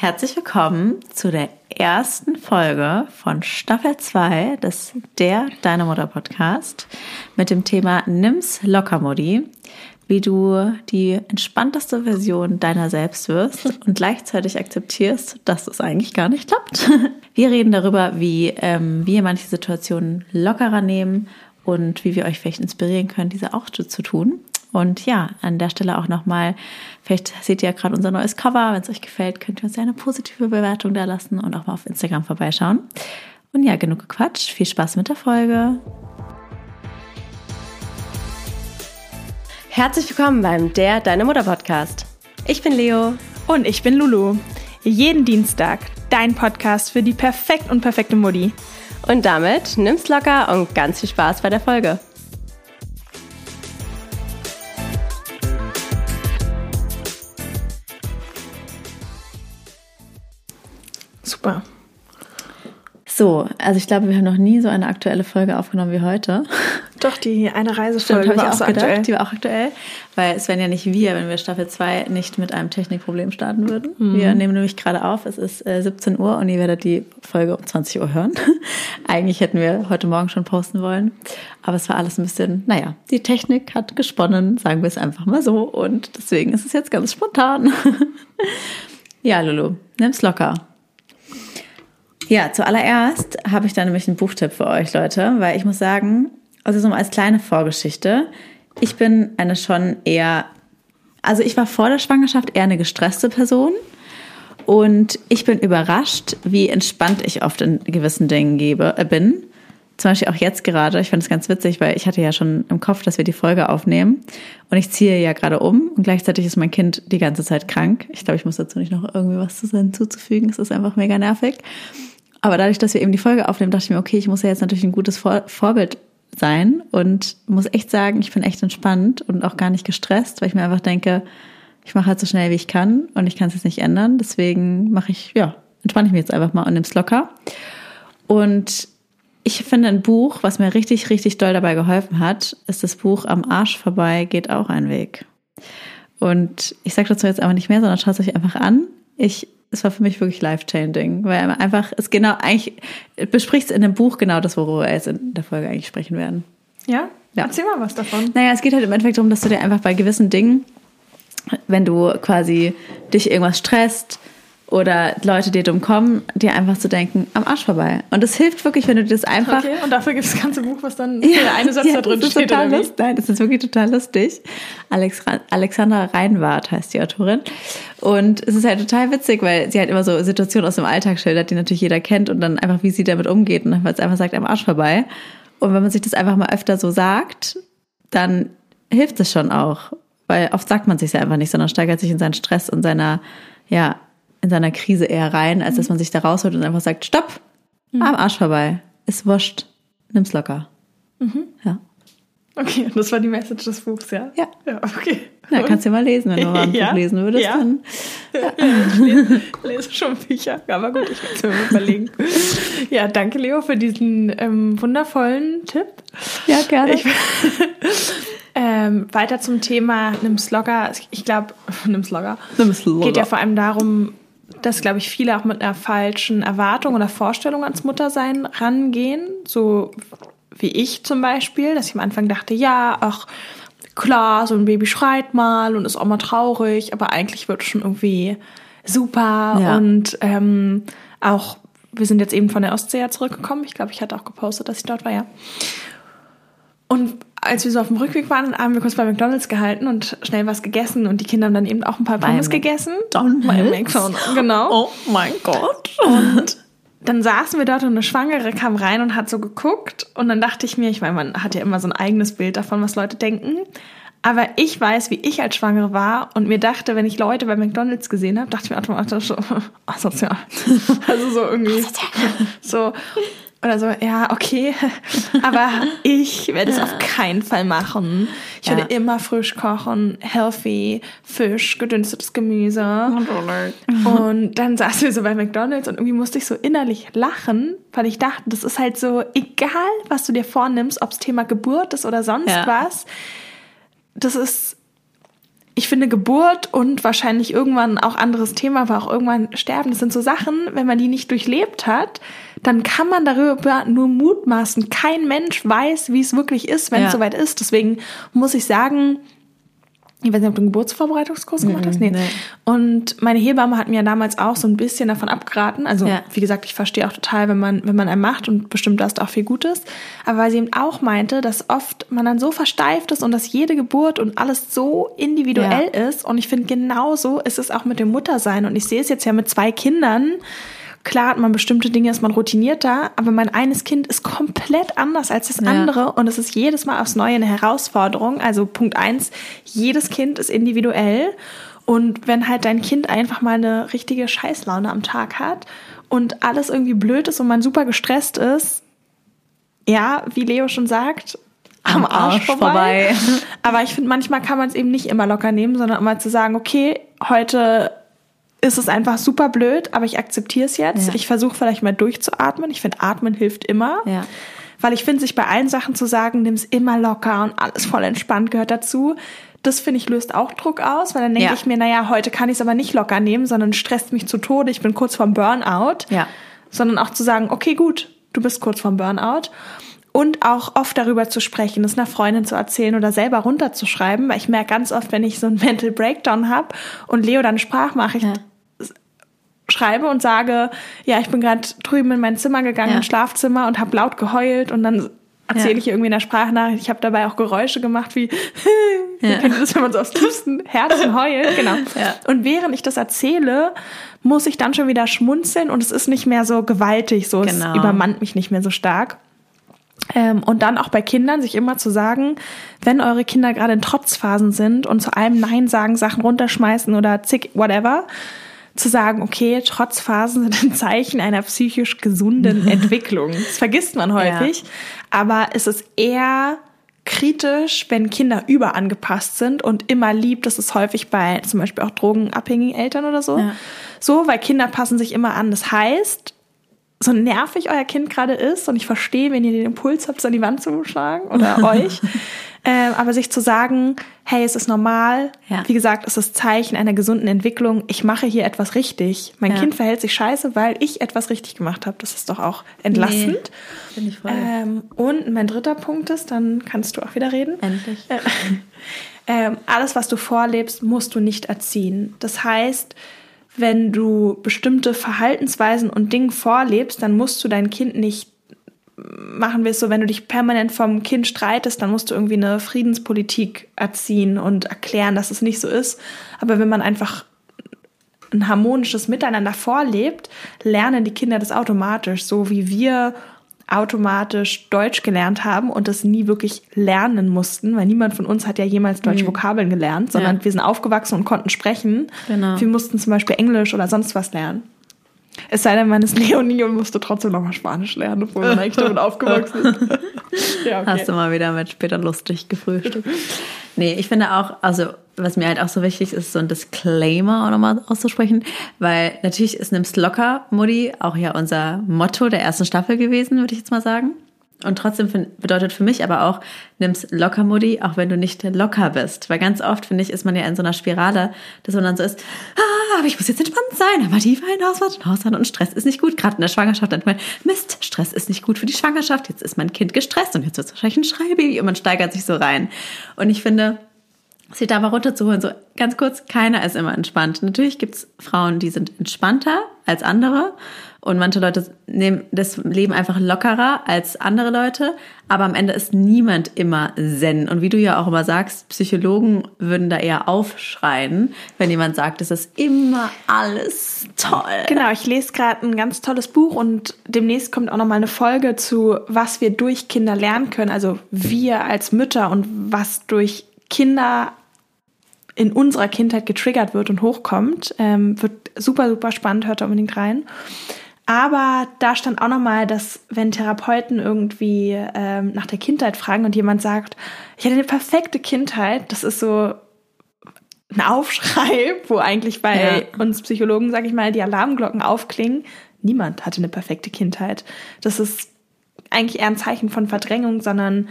Herzlich willkommen zu der ersten Folge von Staffel 2 des Der Deine Mutter Podcast mit dem Thema Nimm's locker, Modi, wie du die entspannteste Version deiner selbst wirst und gleichzeitig akzeptierst, dass es eigentlich gar nicht klappt. Wir reden darüber, wie ähm, wir manche Situationen lockerer nehmen und wie wir euch vielleicht inspirieren können, diese auch zu tun. Und ja, an der Stelle auch nochmal, vielleicht seht ihr ja gerade unser neues Cover. Wenn es euch gefällt, könnt ihr uns ja eine positive Bewertung da lassen und auch mal auf Instagram vorbeischauen. Und ja, genug gequatscht. Viel Spaß mit der Folge. Herzlich willkommen beim Der Deine Mutter Podcast. Ich bin Leo. Und ich bin Lulu. Jeden Dienstag dein Podcast für die perfekt und perfekte Mutti. Und damit nimm's locker und ganz viel Spaß bei der Folge. Super. So, also ich glaube, wir haben noch nie so eine aktuelle Folge aufgenommen wie heute. Doch, die eine Reisefolge Stimmt, war ich auch auch so gedacht, aktuell. die war auch aktuell, weil es wären ja nicht wir, wenn wir Staffel 2 nicht mit einem Technikproblem starten würden. Mhm. Wir nehmen nämlich gerade auf, es ist äh, 17 Uhr und ihr werdet die Folge um 20 Uhr hören. Eigentlich hätten wir heute Morgen schon posten wollen, aber es war alles ein bisschen, naja, die Technik hat gesponnen, sagen wir es einfach mal so und deswegen ist es jetzt ganz spontan. ja, Lulu, nimm's locker. Ja, zuallererst habe ich da nämlich einen Buchtipp für euch, Leute, weil ich muss sagen, also so als kleine Vorgeschichte, ich bin eine schon eher, also ich war vor der Schwangerschaft eher eine gestresste Person und ich bin überrascht, wie entspannt ich oft in gewissen Dingen gebe, äh, bin. Zum Beispiel auch jetzt gerade, ich fand es ganz witzig, weil ich hatte ja schon im Kopf, dass wir die Folge aufnehmen und ich ziehe ja gerade um und gleichzeitig ist mein Kind die ganze Zeit krank. Ich glaube, ich muss dazu nicht noch irgendwie was hinzuzufügen, es ist einfach mega nervig. Aber dadurch, dass wir eben die Folge aufnehmen, dachte ich mir, okay, ich muss ja jetzt natürlich ein gutes Vor Vorbild sein und muss echt sagen, ich bin echt entspannt und auch gar nicht gestresst, weil ich mir einfach denke, ich mache halt so schnell wie ich kann und ich kann es jetzt nicht ändern. Deswegen mache ich, ja, entspanne ich mich jetzt einfach mal und nimm's locker. Und ich finde ein Buch, was mir richtig, richtig doll dabei geholfen hat, ist das Buch Am Arsch vorbei geht auch ein Weg. Und ich sage dazu jetzt einfach nicht mehr, sondern schaut es euch einfach an. Ich es war für mich wirklich life-changing, weil einfach es genau eigentlich bespricht es in dem Buch genau das, worüber wir jetzt in der Folge eigentlich sprechen werden. Ja? Ja. Erzähl mal was davon. Naja, es geht halt im Endeffekt darum, dass du dir einfach bei gewissen Dingen, wenn du quasi dich irgendwas stresst oder Leute dir dumm kommen, dir einfach zu denken, am Arsch vorbei. Und es hilft wirklich, wenn du das einfach Okay, und dafür gibt es das ganze Buch, was dann der eine Satz da drin steht, total oder wie? lust- Nein, das ist wirklich total lustig. Alex, Alexandra Reinwart heißt die Autorin. Und es ist halt total witzig, weil sie halt immer so Situationen aus dem Alltag schildert, die natürlich jeder kennt und dann einfach, wie sie damit umgeht und dann einfach sagt, am Arsch vorbei. Und wenn man sich das einfach mal öfter so sagt, dann hilft es schon auch. Weil oft sagt man sich ja einfach nicht, sondern steigert sich in seinen Stress und seiner, ja, in seiner Krise eher rein, als dass man sich da rausholt und einfach sagt, stopp, am Arsch vorbei. Ist wurscht. Nimm's locker. Ja. Okay, und das war die Message des Buchs, ja? Ja. Ja, okay. Na, kannst du mal lesen, wenn du mal ein Ja, Buch lesen würdest, ja. dann. ich lese, lese schon Bücher, aber gut, ich werde es mir überlegen. Ja, danke Leo für diesen ähm, wundervollen Tipp. Ja, gerne. Ich, ähm, weiter zum Thema Nimm's locker. Ich glaube, Nimm's locker. Nimm's locker. Geht ja vor allem darum, dass, glaube ich, viele auch mit einer falschen Erwartung oder Vorstellung ans Muttersein rangehen. So wie ich zum Beispiel, dass ich am Anfang dachte, ja, ach, klar, so ein Baby schreit mal und ist auch mal traurig, aber eigentlich wird es schon irgendwie super Ja. und ähm, auch, wir sind jetzt eben von der Ostsee ja zurückgekommen. Ich glaube, ich hatte auch gepostet, dass ich dort war, ja. Und als wir so auf dem Rückweg waren, haben wir kurz bei McDonalds gehalten und schnell was gegessen und die Kinder haben dann eben auch ein paar Pommes Mac- gegessen. McDonald's? Bei McDonald's, genau. Oh mein Gott. Und dann saßen wir dort und eine Schwangere kam rein und hat so geguckt. Und dann dachte ich mir, ich meine, man hat ja immer so ein eigenes Bild davon, was Leute denken. Aber ich weiß, wie ich als Schwangere war und mir dachte, wenn ich Leute bei McDonalds gesehen habe, dachte ich mir automatisch so, asozial. Also so irgendwie. So. Oder so, ja, okay. Aber ich werde es auf keinen Fall machen. Ich Ja. werde immer frisch kochen, healthy, Fisch, gedünstetes Gemüse. Und dann saßen wir so bei McDonalds und irgendwie musste ich so innerlich lachen, weil ich dachte, das ist halt so, egal was du dir vornimmst, ob's Thema Geburt ist oder sonst Ja. was, das ist, ich finde Geburt und wahrscheinlich irgendwann auch anderes Thema, aber auch irgendwann Sterben, das sind so Sachen, wenn man die nicht durchlebt hat, dann kann man darüber nur mutmaßen. Kein Mensch weiß, wie es wirklich ist, wenn ja. es soweit ist. Deswegen muss ich sagen, ich weiß nicht, ob du einen Geburtsvorbereitungskurs gemacht hast. Nee. nee. Und meine Hebamme hat mir damals auch so ein bisschen davon abgeraten. Also, ja. wie gesagt, ich verstehe auch total, wenn man, wenn man einen macht und bestimmt da ist auch viel Gutes. Aber weil sie eben auch meinte, dass oft man dann so versteift ist und dass jede Geburt und alles so individuell ja. ist. Und ich finde, genauso ist es auch mit dem Muttersein. Und ich sehe es jetzt ja mit zwei Kindern Klar hat man bestimmte Dinge, ist man routinierter, aber mein eines Kind ist komplett anders als das ja. andere und es ist jedes Mal aufs Neue eine Herausforderung. Also Punkt eins, jedes Kind ist individuell und wenn halt dein Kind einfach mal eine richtige Scheißlaune am Tag hat und alles irgendwie blöd ist und man super gestresst ist, ja, wie Leo schon sagt, am Arsch, Arsch vorbei. vorbei. Aber ich finde, manchmal kann man es eben nicht immer locker nehmen, sondern immer zu sagen, okay, heute ist es einfach super blöd, aber ich akzeptiere es jetzt. Ja. Ich versuche vielleicht mal durchzuatmen. Ich finde, Atmen hilft immer. Ja. Weil ich finde, sich bei allen Sachen zu sagen, nimm es immer locker und alles voll entspannt gehört dazu. Das finde ich löst auch Druck aus, weil dann denke ja. ich mir, naja, heute kann ich es aber nicht locker nehmen, sondern stresst mich zu Tode. Ich bin kurz vorm Burnout. Ja. Sondern auch zu sagen, okay, gut, du bist kurz vorm Burnout und auch oft darüber zu sprechen, es einer Freundin zu erzählen oder selber runterzuschreiben, weil ich merke ganz oft, wenn ich so einen Mental Breakdown habe und Leo dann Sprachnachricht ja schreibe und sage, ja, ich bin gerade drüben in mein Zimmer gegangen, ja. ins Schlafzimmer und habe laut geheult und dann erzähle ja. ich irgendwie in der Sprachnachricht, ich habe dabei auch Geräusche gemacht wie, ja. kennt ihr das, wenn man so aus tiefstem Herzen heult, genau. Ja. Und während ich das erzähle, muss ich dann schon wieder schmunzeln und es ist nicht mehr so gewaltig, so genau. es übermannt mich nicht mehr so stark. Ähm, und dann auch bei Kindern sich immer zu sagen, wenn eure Kinder gerade in Trotzphasen sind und zu allem Nein sagen, Sachen runterschmeißen oder zick, whatever, zu sagen, okay, Trotzphasen sind ein Zeichen einer psychisch gesunden Entwicklung. Das vergisst man häufig. Ja. Aber es ist eher kritisch, wenn Kinder überangepasst sind und immer lieb. Das ist häufig bei zum Beispiel auch drogenabhängigen Eltern oder so. Ja. So, weil Kinder passen sich immer an. Das heißt, so nervig euer Kind gerade ist und ich verstehe, wenn ihr den Impuls habt, es an die Wand zu schlagen oder euch, ähm, aber sich zu sagen, hey, es ist normal. Ja. Wie gesagt, es ist Zeichen einer gesunden Entwicklung. Ich mache hier etwas richtig. Mein ja. Kind verhält sich scheiße, weil ich etwas richtig gemacht habe. Das ist doch auch entlastend. Nee, ich voll. Ähm, und mein dritter Punkt ist, dann kannst du auch wieder reden. Endlich. Äh, äh, alles, was du vorlebst, musst du nicht erziehen. Das heißt, wenn du bestimmte Verhaltensweisen und Dinge vorlebst, dann musst du dein Kind nicht machen wir es so, wenn du dich permanent vom Kind streitest, dann musst du irgendwie eine Friedenspolitik erziehen und erklären, dass es nicht so ist. Aber wenn man einfach ein harmonisches Miteinander vorlebt, lernen die Kinder das automatisch, so wie wir automatisch Deutsch gelernt haben und das nie wirklich lernen mussten, weil niemand von uns hat ja jemals deutsche mhm. Vokabeln gelernt, sondern ja. wir sind aufgewachsen und konnten sprechen. Genau. Wir mussten zum Beispiel Englisch oder sonst was lernen. Es sei denn, man ist Leonie und musste trotzdem nochmal Spanisch lernen, obwohl man eigentlich damit aufgewachsen ist. ja, okay. Hast du mal wieder mit später lustig gefrühstückt. Nee, ich finde auch, also was mir halt auch so wichtig ist, so ein Disclaimer auch nochmal auszusprechen, weil natürlich ist Nimm's locker, Mutti, auch ja unser Motto der ersten Staffel gewesen, würde ich jetzt mal sagen. Und trotzdem bedeutet für mich aber auch, nimm's locker, Mutti, auch wenn du nicht locker bist. Weil ganz oft, finde ich, ist man ja in so einer Spirale, dass man dann so ist, ah, aber ich muss jetzt entspannt sein, aber tief ein, ausatmen, ausatmen und Stress ist nicht gut. Gerade in der Schwangerschaft dann man, Mist, Stress ist nicht gut für die Schwangerschaft, jetzt ist mein Kind gestresst und jetzt wird es wahrscheinlich ein Schreibaby und man steigert sich so rein. Und ich finde, sich da mal runterzuholen, so ganz kurz, keiner ist immer entspannt. Natürlich gibt's Frauen, die sind entspannter als andere und manche Leute nehmen das Leben einfach lockerer als andere Leute, aber am Ende ist niemand immer zen. Und wie du ja auch immer sagst, Psychologen würden da eher aufschreien, wenn jemand sagt, es ist immer alles toll. Genau, ich lese gerade ein ganz tolles Buch und demnächst kommt auch noch mal eine Folge zu, was wir durch Kinder lernen können, also wir als Mütter und was durch Kinder in unserer Kindheit getriggert wird und hochkommt. Ähm, wird super, super spannend, hört da unbedingt rein. Aber da stand auch nochmal, dass wenn Therapeuten irgendwie ähm, nach der Kindheit fragen und jemand sagt, ich hatte eine perfekte Kindheit, das ist so ein Aufschrei, wo eigentlich bei ja. uns Psychologen, sag ich mal, die Alarmglocken aufklingen. Niemand hatte eine perfekte Kindheit. Das ist eigentlich eher ein Zeichen von Verdrängung, sondern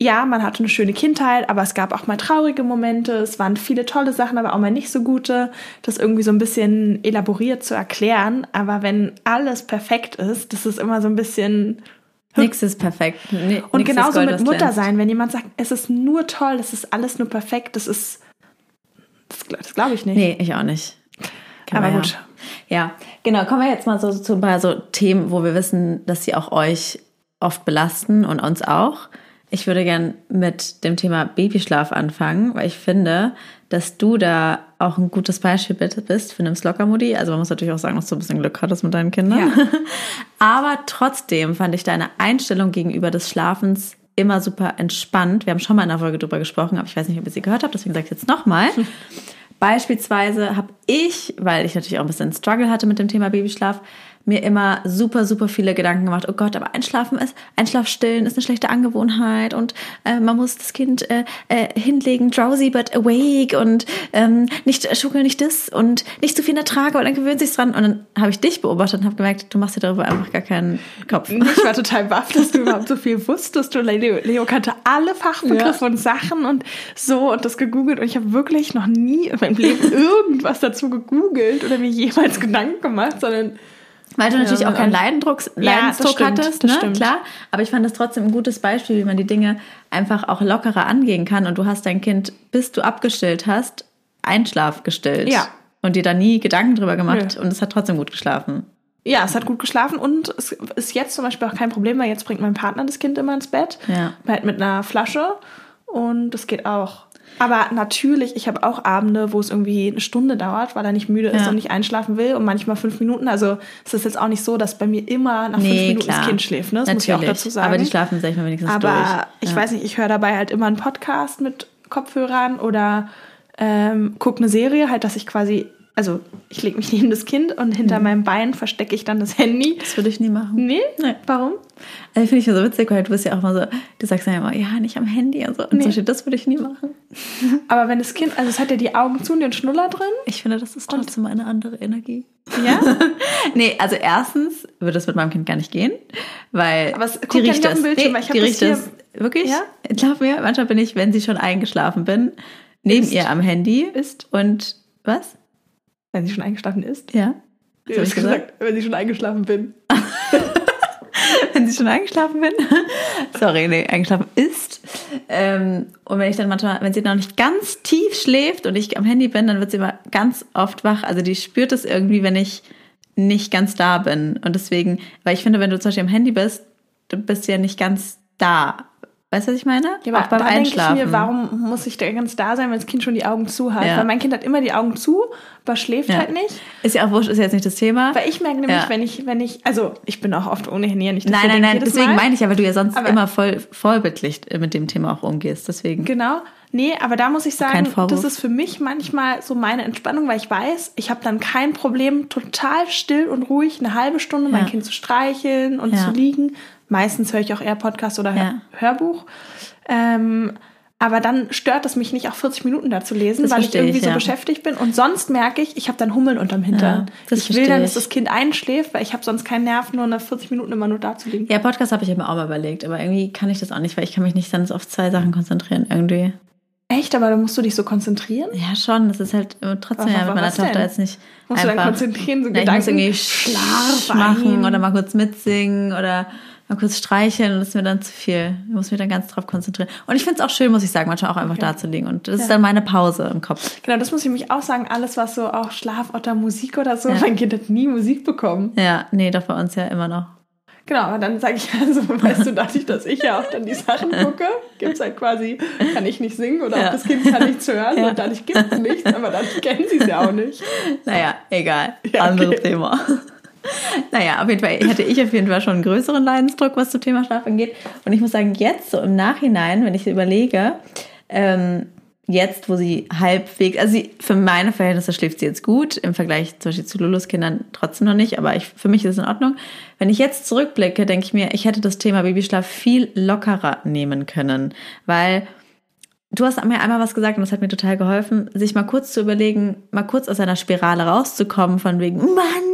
ja, man hatte eine schöne Kindheit, aber es gab auch mal traurige Momente. Es waren viele tolle Sachen, aber auch mal nicht so gute. Das irgendwie so ein bisschen elaboriert zu erklären. Aber wenn alles perfekt ist, das ist immer so ein bisschen. Nichts ist perfekt. Nee, und genauso mit Mutter sein, wenn jemand sagt, es ist nur toll, es ist alles nur perfekt, das ist. Das, das glaube ich nicht. Nee, ich auch nicht. Kann aber gut. Ja. ja, genau. Kommen wir jetzt mal so zu ein paar so Themen, wo wir wissen, dass sie auch euch oft belasten und uns auch. Ich würde gern mit dem Thema Babyschlaf anfangen, weil ich finde, dass du da auch ein gutes Beispiel bist für Nimm's locker, Mutti. Also man muss natürlich auch sagen, dass du ein bisschen Glück hattest mit deinen Kindern. Ja. Aber trotzdem fand ich deine Einstellung gegenüber des Schlafens immer super entspannt. Wir haben schon mal in einer Folge drüber gesprochen, aber ich weiß nicht, ob ihr sie gehört habt, deswegen sage ich jetzt nochmal. Beispielsweise habe ich, weil ich natürlich auch ein bisschen Struggle hatte mit dem Thema Babyschlaf, mir immer super, super viele Gedanken gemacht. Oh Gott, aber Einschlafen ist, Einschlafstillen ist eine schlechte Angewohnheit und äh, man muss das Kind äh, äh, hinlegen, drowsy but awake und ähm, nicht äh, schuckeln, nicht das und nicht zu viel in der Trage und dann gewöhnt sich dran. Und dann habe ich dich beobachtet und habe gemerkt, du machst dir darüber einfach gar keinen Kopf. Ich war total baff, dass du überhaupt so viel wusstest. Du, Leo, Leo kannte alle Fachbegriffe ja. und Sachen und so und das gegoogelt und ich habe wirklich noch nie in meinem Leben irgendwas dazu gegoogelt oder mir jemals Gedanken gemacht, sondern weil du natürlich auch keinen Leidensdruck, Leidensdruck ja, hattest, ne? Stimmt. klar. Aber ich fand das trotzdem ein gutes Beispiel, wie man die Dinge einfach auch lockerer angehen kann. Und du hast dein Kind, bis du abgestillt hast, Einschlaf gestillt. Ja. Und dir da nie Gedanken drüber gemacht. Ja. Und es hat trotzdem gut geschlafen. Ja, es hat gut geschlafen und es ist jetzt zum Beispiel auch kein Problem, weil jetzt bringt mein Partner das Kind immer ins Bett. Ja. Halt mit einer Flasche. Und das geht auch. Aber natürlich, ich habe auch Abende, wo es irgendwie eine Stunde dauert, weil er nicht müde ist ja. und nicht einschlafen will und manchmal fünf Minuten. Also es ist jetzt auch nicht so, dass bei mir immer nach nee, fünf Minuten klar. das Kind schläft. Ne? Das natürlich. muss ich auch dazu sagen. Aber die schlafen sag ich mal wenigstens Aber durch. ich weiß nicht, ich höre dabei halt immer einen Podcast mit Kopfhörern oder ähm, gucke eine Serie, halt, dass ich quasi also ich lege mich neben das Kind und hinter mhm. meinem Bein verstecke ich dann das Handy. Das würde ich nie machen. Nee? nee. Warum? Also finde ich ja so witzig, weil du bist ja auch mal so, du sagst ja immer, ja, nicht am Handy und so. Und nee. so das würde ich nie machen. Aber wenn das Kind, also es hat ja die Augen zu und den Schnuller drin. Ich finde, das ist trotzdem und? eine andere Energie. Ja? nee, also erstens würde es mit meinem Kind gar nicht gehen, weil Aber es die riecht ja das. Bildschirm, nee, die riecht das. Wirklich? Ja? Glaub mir, manchmal bin ich, wenn sie schon eingeschlafen bin, neben ist. ihr am Handy ist und was? Wenn sie schon eingeschlafen ist? Ja. Was habe ich gesagt? Wenn sie schon eingeschlafen bin. wenn sie schon eingeschlafen bin. Sorry, nee, eingeschlafen ist. Ähm, und wenn ich dann manchmal, wenn sie noch nicht ganz tief schläft und ich am Handy bin, dann wird sie immer ganz oft wach. Also die spürt es irgendwie, wenn ich nicht ganz da bin. Und deswegen, weil ich finde, wenn du zum Beispiel am Handy bist, du bist ja nicht ganz da. Weißt du, was ich meine? Ja, aber auch beim Einschlafen. Denke ich mir, warum muss ich da ganz da sein, wenn das Kind schon die Augen zu hat? Ja. Weil mein Kind hat immer die Augen zu, aber schläft ja. halt nicht. Ist ja auch wurscht, ist jetzt nicht das Thema. Weil ich merke nämlich, wenn ich, wenn ich, also ich bin auch oft ohne Handy nicht. Nein, nein, nein, deswegen Mal. meine ich ja, weil du ja sonst aber immer voll vollbildlich mit dem Thema auch umgehst. Deswegen. Genau. Nee, aber da muss ich sagen, das ist für mich manchmal so meine Entspannung, weil ich weiß, ich habe dann kein Problem, total still und ruhig eine halbe Stunde mein Kind zu streicheln und zu liegen. Meistens höre ich auch eher Podcast oder Hörbuch. Ähm, aber dann stört es mich nicht, auch 40 Minuten da zu lesen, das weil ich irgendwie ich, ja. so beschäftigt bin. Und sonst merke ich, ich habe dann Hummeln unterm Hintern. Ja, ich will dann, dass das Kind einschläft, weil ich habe sonst keinen Nerv, nur eine 40 Minuten immer nur da zu liegen. Ja, Podcast habe ich mir auch mal überlegt, aber irgendwie kann ich das auch nicht, weil ich kann mich nicht dann auf zwei Sachen konzentrieren irgendwie. Echt? Aber da musst du dich so konzentrieren? Ja, schon. Das ist halt trotzdem ja mit meiner Tochter denn? jetzt nicht Musst einfach, du dann konzentrieren, so ja, Gedanken? Ich muss irgendwie Schlaf machen oder mal kurz mitsingen oder mal kurz streicheln und das ist mir dann zu viel. Ich muss mich dann ganz drauf konzentrieren. Und ich finde es auch schön, muss ich sagen, manchmal auch einfach da zu liegen. Und das ja. ist dann meine Pause im Kopf. Genau, das muss ich mich auch sagen. Alles, was so auch Schlaf oder Musik oder so, ja. mein Kind hat nie Musik bekommen. Ja, nee, doch bei uns ja immer noch. Genau, aber dann sage ich also, weißt du, dadurch, dass ich ja auch dann die Sachen gucke, gibt es halt quasi, kann ich nicht singen oder ja. auch das Kind kann nichts hören ja. und dadurch gibt es nichts, aber dann kennen sie es ja auch nicht. Naja, egal. Ja, Anderes okay. Thema. Naja, auf jeden Fall hatte ich auf jeden Fall schon einen größeren Leidensdruck, was zum Thema Schlaf angeht. Und ich muss sagen, jetzt so im Nachhinein, wenn ich überlege, ähm, jetzt, wo sie halbwegs, also sie, für meine Verhältnisse schläft sie jetzt gut, im Vergleich zum Beispiel zu Lulus Kindern trotzdem noch nicht, aber ich, für mich ist es in Ordnung. Wenn ich jetzt zurückblicke, denke ich mir, ich hätte das Thema Babyschlaf viel lockerer nehmen können, weil Du hast mir einmal was gesagt und das hat mir total geholfen, sich mal kurz zu überlegen, mal kurz aus einer Spirale rauszukommen, von wegen, Mann,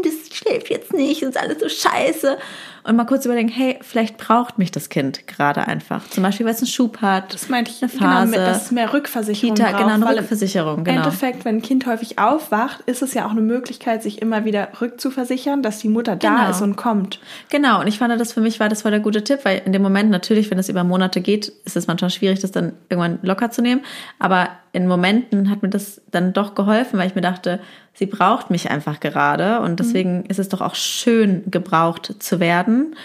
schläft jetzt nicht, ist alles so scheiße. und mal kurz überlegen, hey, vielleicht braucht mich das Kind gerade einfach. Zum Beispiel, weil es einen Schub hat, Das meinte ich, eine genau, Phase. mit, dass es mehr Rückversicherung Kita, braucht, genau, eine Rückversicherung, Im genau. Endeffekt, wenn ein Kind häufig aufwacht, ist es ja auch eine Möglichkeit, sich immer wieder rückzuversichern, dass die Mutter da Genau. ist und kommt. Genau, und ich fand, das für mich war das voll der gute Tipp, weil in dem Moment natürlich, wenn es über Monate geht, ist es manchmal schwierig, das dann irgendwann locker zu nehmen. Aber in Momenten hat mir das dann doch geholfen, weil ich mir dachte, sie braucht mich einfach gerade und deswegen ist es doch auch schön, gebraucht zu werden.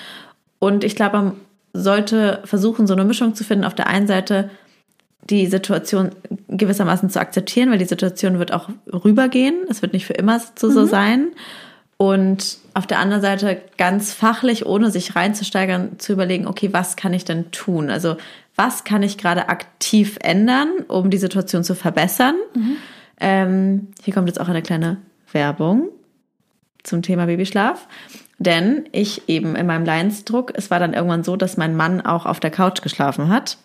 Und ich glaube, man sollte versuchen, so eine Mischung zu finden. Auf der einen Seite die Situation gewissermaßen zu akzeptieren, weil die Situation wird auch rübergehen. Es wird nicht für immer so, so sein. Und auf der anderen Seite ganz fachlich, ohne sich reinzusteigern, zu überlegen, okay, was kann ich denn tun? Also was kann ich gerade aktiv ändern, um die Situation zu verbessern? Ähm, hier kommt jetzt auch eine kleine Werbung zum Thema Babyschlaf. Denn ich eben in meinem Leidensdruck, es war dann irgendwann so, dass mein Mann auch auf der Couch geschlafen hat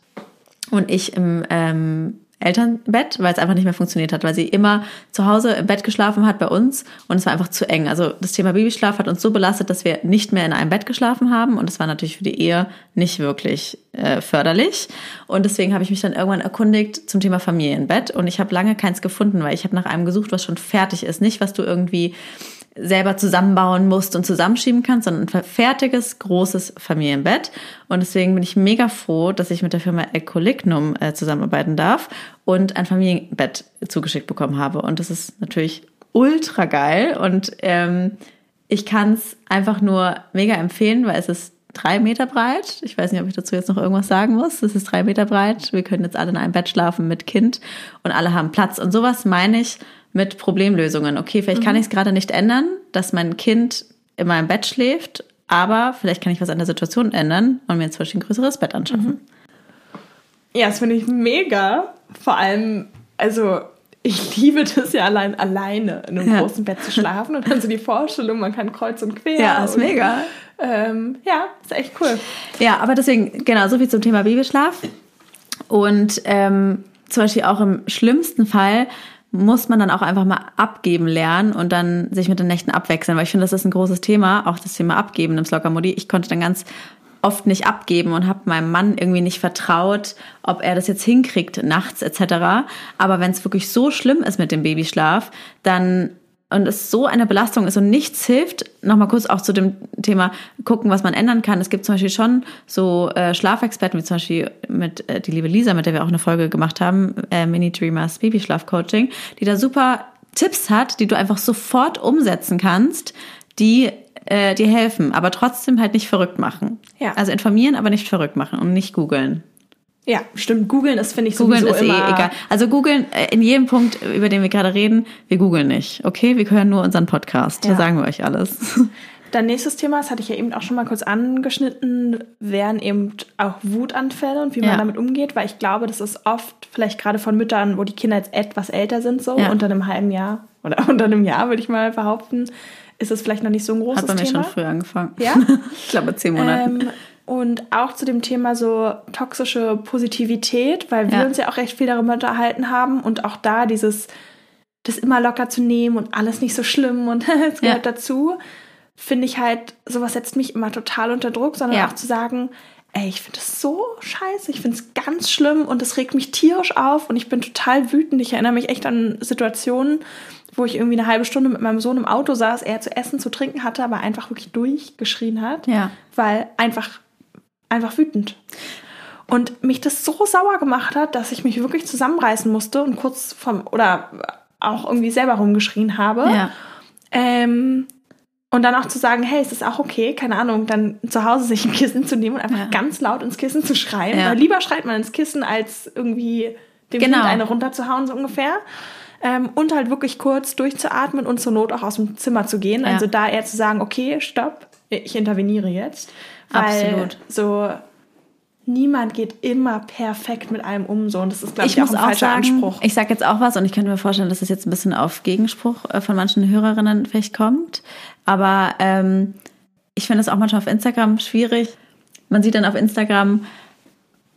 und ich im ähm, Elternbett, weil es einfach nicht mehr funktioniert hat, weil sie immer zu Hause im Bett geschlafen hat bei uns und es war einfach zu eng. Also das Thema Babyschlaf hat uns so belastet, dass wir nicht mehr in einem Bett geschlafen haben und das war natürlich für die Ehe nicht wirklich äh, förderlich. Und deswegen habe ich mich dann irgendwann erkundigt zum Thema Familienbett und ich habe lange keins gefunden, weil ich habe nach einem gesucht, was schon fertig ist, nicht was du irgendwie selber zusammenbauen musst und zusammenschieben kannst, sondern ein fertiges, großes Familienbett. Und deswegen bin ich mega froh, dass ich mit der Firma Ecolignum äh, zusammenarbeiten darf und ein Familienbett zugeschickt bekommen habe. Und das ist natürlich ultra geil. Und ähm, ich kann es einfach nur mega empfehlen, weil es ist drei Meter breit. Ich weiß nicht, ob ich dazu jetzt noch irgendwas sagen muss. Es ist drei Meter breit. Wir können jetzt alle in einem Bett schlafen mit Kind und alle haben Platz. Und sowas meine ich mit Problemlösungen. Okay, vielleicht kann ich es gerade nicht ändern, dass mein Kind in meinem Bett schläft, aber vielleicht kann ich was an der Situation ändern und mir zum Beispiel ein größeres Bett anschaffen. Ja, das finde ich mega. Vor allem, also ich liebe das ja allein alleine in einem Ja. großen Bett zu schlafen und dann so die Vorstellung, man kann kreuz und quer. Ja, ist und, mega. Ähm, ja, ist echt cool. Ja, aber deswegen, genau, so viel zum Thema Babyschlaf. Und ähm, zum Beispiel auch im schlimmsten Fall muss man dann auch einfach mal abgeben lernen und dann sich mit den Nächten abwechseln, weil ich finde, das ist ein großes Thema, auch das Thema Abgeben im Slogger-Modi. Ich konnte dann ganz oft nicht abgeben und habe meinem Mann irgendwie nicht vertraut, ob er das jetzt hinkriegt nachts etc. Aber wenn es wirklich so schlimm ist mit dem Babyschlaf, dann und es so eine Belastung ist und nichts hilft, nochmal kurz auch zu dem Thema gucken, was man ändern kann. Es gibt zum Beispiel schon so äh, Schlafexperten, wie zum Beispiel mit äh, die liebe Lisa, mit der wir auch eine Folge gemacht haben, äh, Mini Dreamers Babyschlaf-Coaching, die da super Tipps hat, die du einfach sofort umsetzen kannst, die äh, dir helfen, aber trotzdem halt nicht verrückt machen. Ja. Also informieren, aber nicht verrückt machen und nicht googeln. Ja, stimmt. Googeln ist, finde ich, Googeln sowieso ist eh immer egal. Also googeln äh, in jedem Punkt, über den wir gerade reden, wir googeln nicht. Okay, wir hören nur unseren Podcast. Da Ja. sagen wir euch alles. Dann nächstes Thema, das hatte ich ja eben auch schon mal kurz angeschnitten, wären eben auch Wutanfälle und wie man Ja. damit umgeht, weil ich glaube, das ist oft vielleicht gerade von Müttern, wo die Kinder jetzt etwas älter sind, so Ja. unter einem halben Jahr oder unter einem Jahr, würde ich mal behaupten, ist es vielleicht noch nicht so ein großes Hat bei mir Thema. schon früh angefangen. Ja? ich glaube zehn Monate. Ähm, und auch zu dem Thema so toxische Positivität, weil wir Ja. uns ja auch recht viel darüber unterhalten haben und auch da dieses, das immer locker zu nehmen und alles nicht so schlimm und es gehört Ja. dazu, finde ich halt, sowas setzt mich immer total unter Druck, sondern Ja. auch zu sagen, ey, ich finde das so scheiße, ich finde es ganz schlimm und es regt mich tierisch auf und ich bin total wütend. Ich erinnere mich echt an Situationen, wo ich irgendwie eine halbe Stunde mit meinem Sohn im Auto saß, er zu essen, zu trinken hatte, aber einfach wirklich durchgeschrien hat Ja. weil einfach, einfach wütend. Und mich das so sauer gemacht hat, dass ich mich wirklich zusammenreißen musste und kurz vom, oder auch irgendwie selber rumgeschrien habe. Ja. Ähm, und dann auch zu sagen, hey, es ist auch okay, keine Ahnung, dann zu Hause sich ein Kissen zu nehmen und einfach Ja. ganz laut ins Kissen zu schreien. Ja. Weil lieber schreit man ins Kissen, als irgendwie dem Genau. Kind eine runterzuhauen, so ungefähr. Ähm, und halt wirklich kurz durchzuatmen und zur Not auch aus dem Zimmer zu gehen. Ja. Also da eher zu sagen, okay, stopp, ich interveniere jetzt. Weil Absolut. so niemand geht immer perfekt mit allem um so und das ist glaube ich, Ich auch ein auch falscher sagen, Anspruch. ich sage jetzt auch was und ich könnte mir vorstellen, dass es jetzt ein bisschen auf Gegenspruch äh, von manchen Hörerinnen vielleicht kommt. Aber ähm, ich finde es auch manchmal auf Instagram schwierig. Man sieht dann auf Instagram,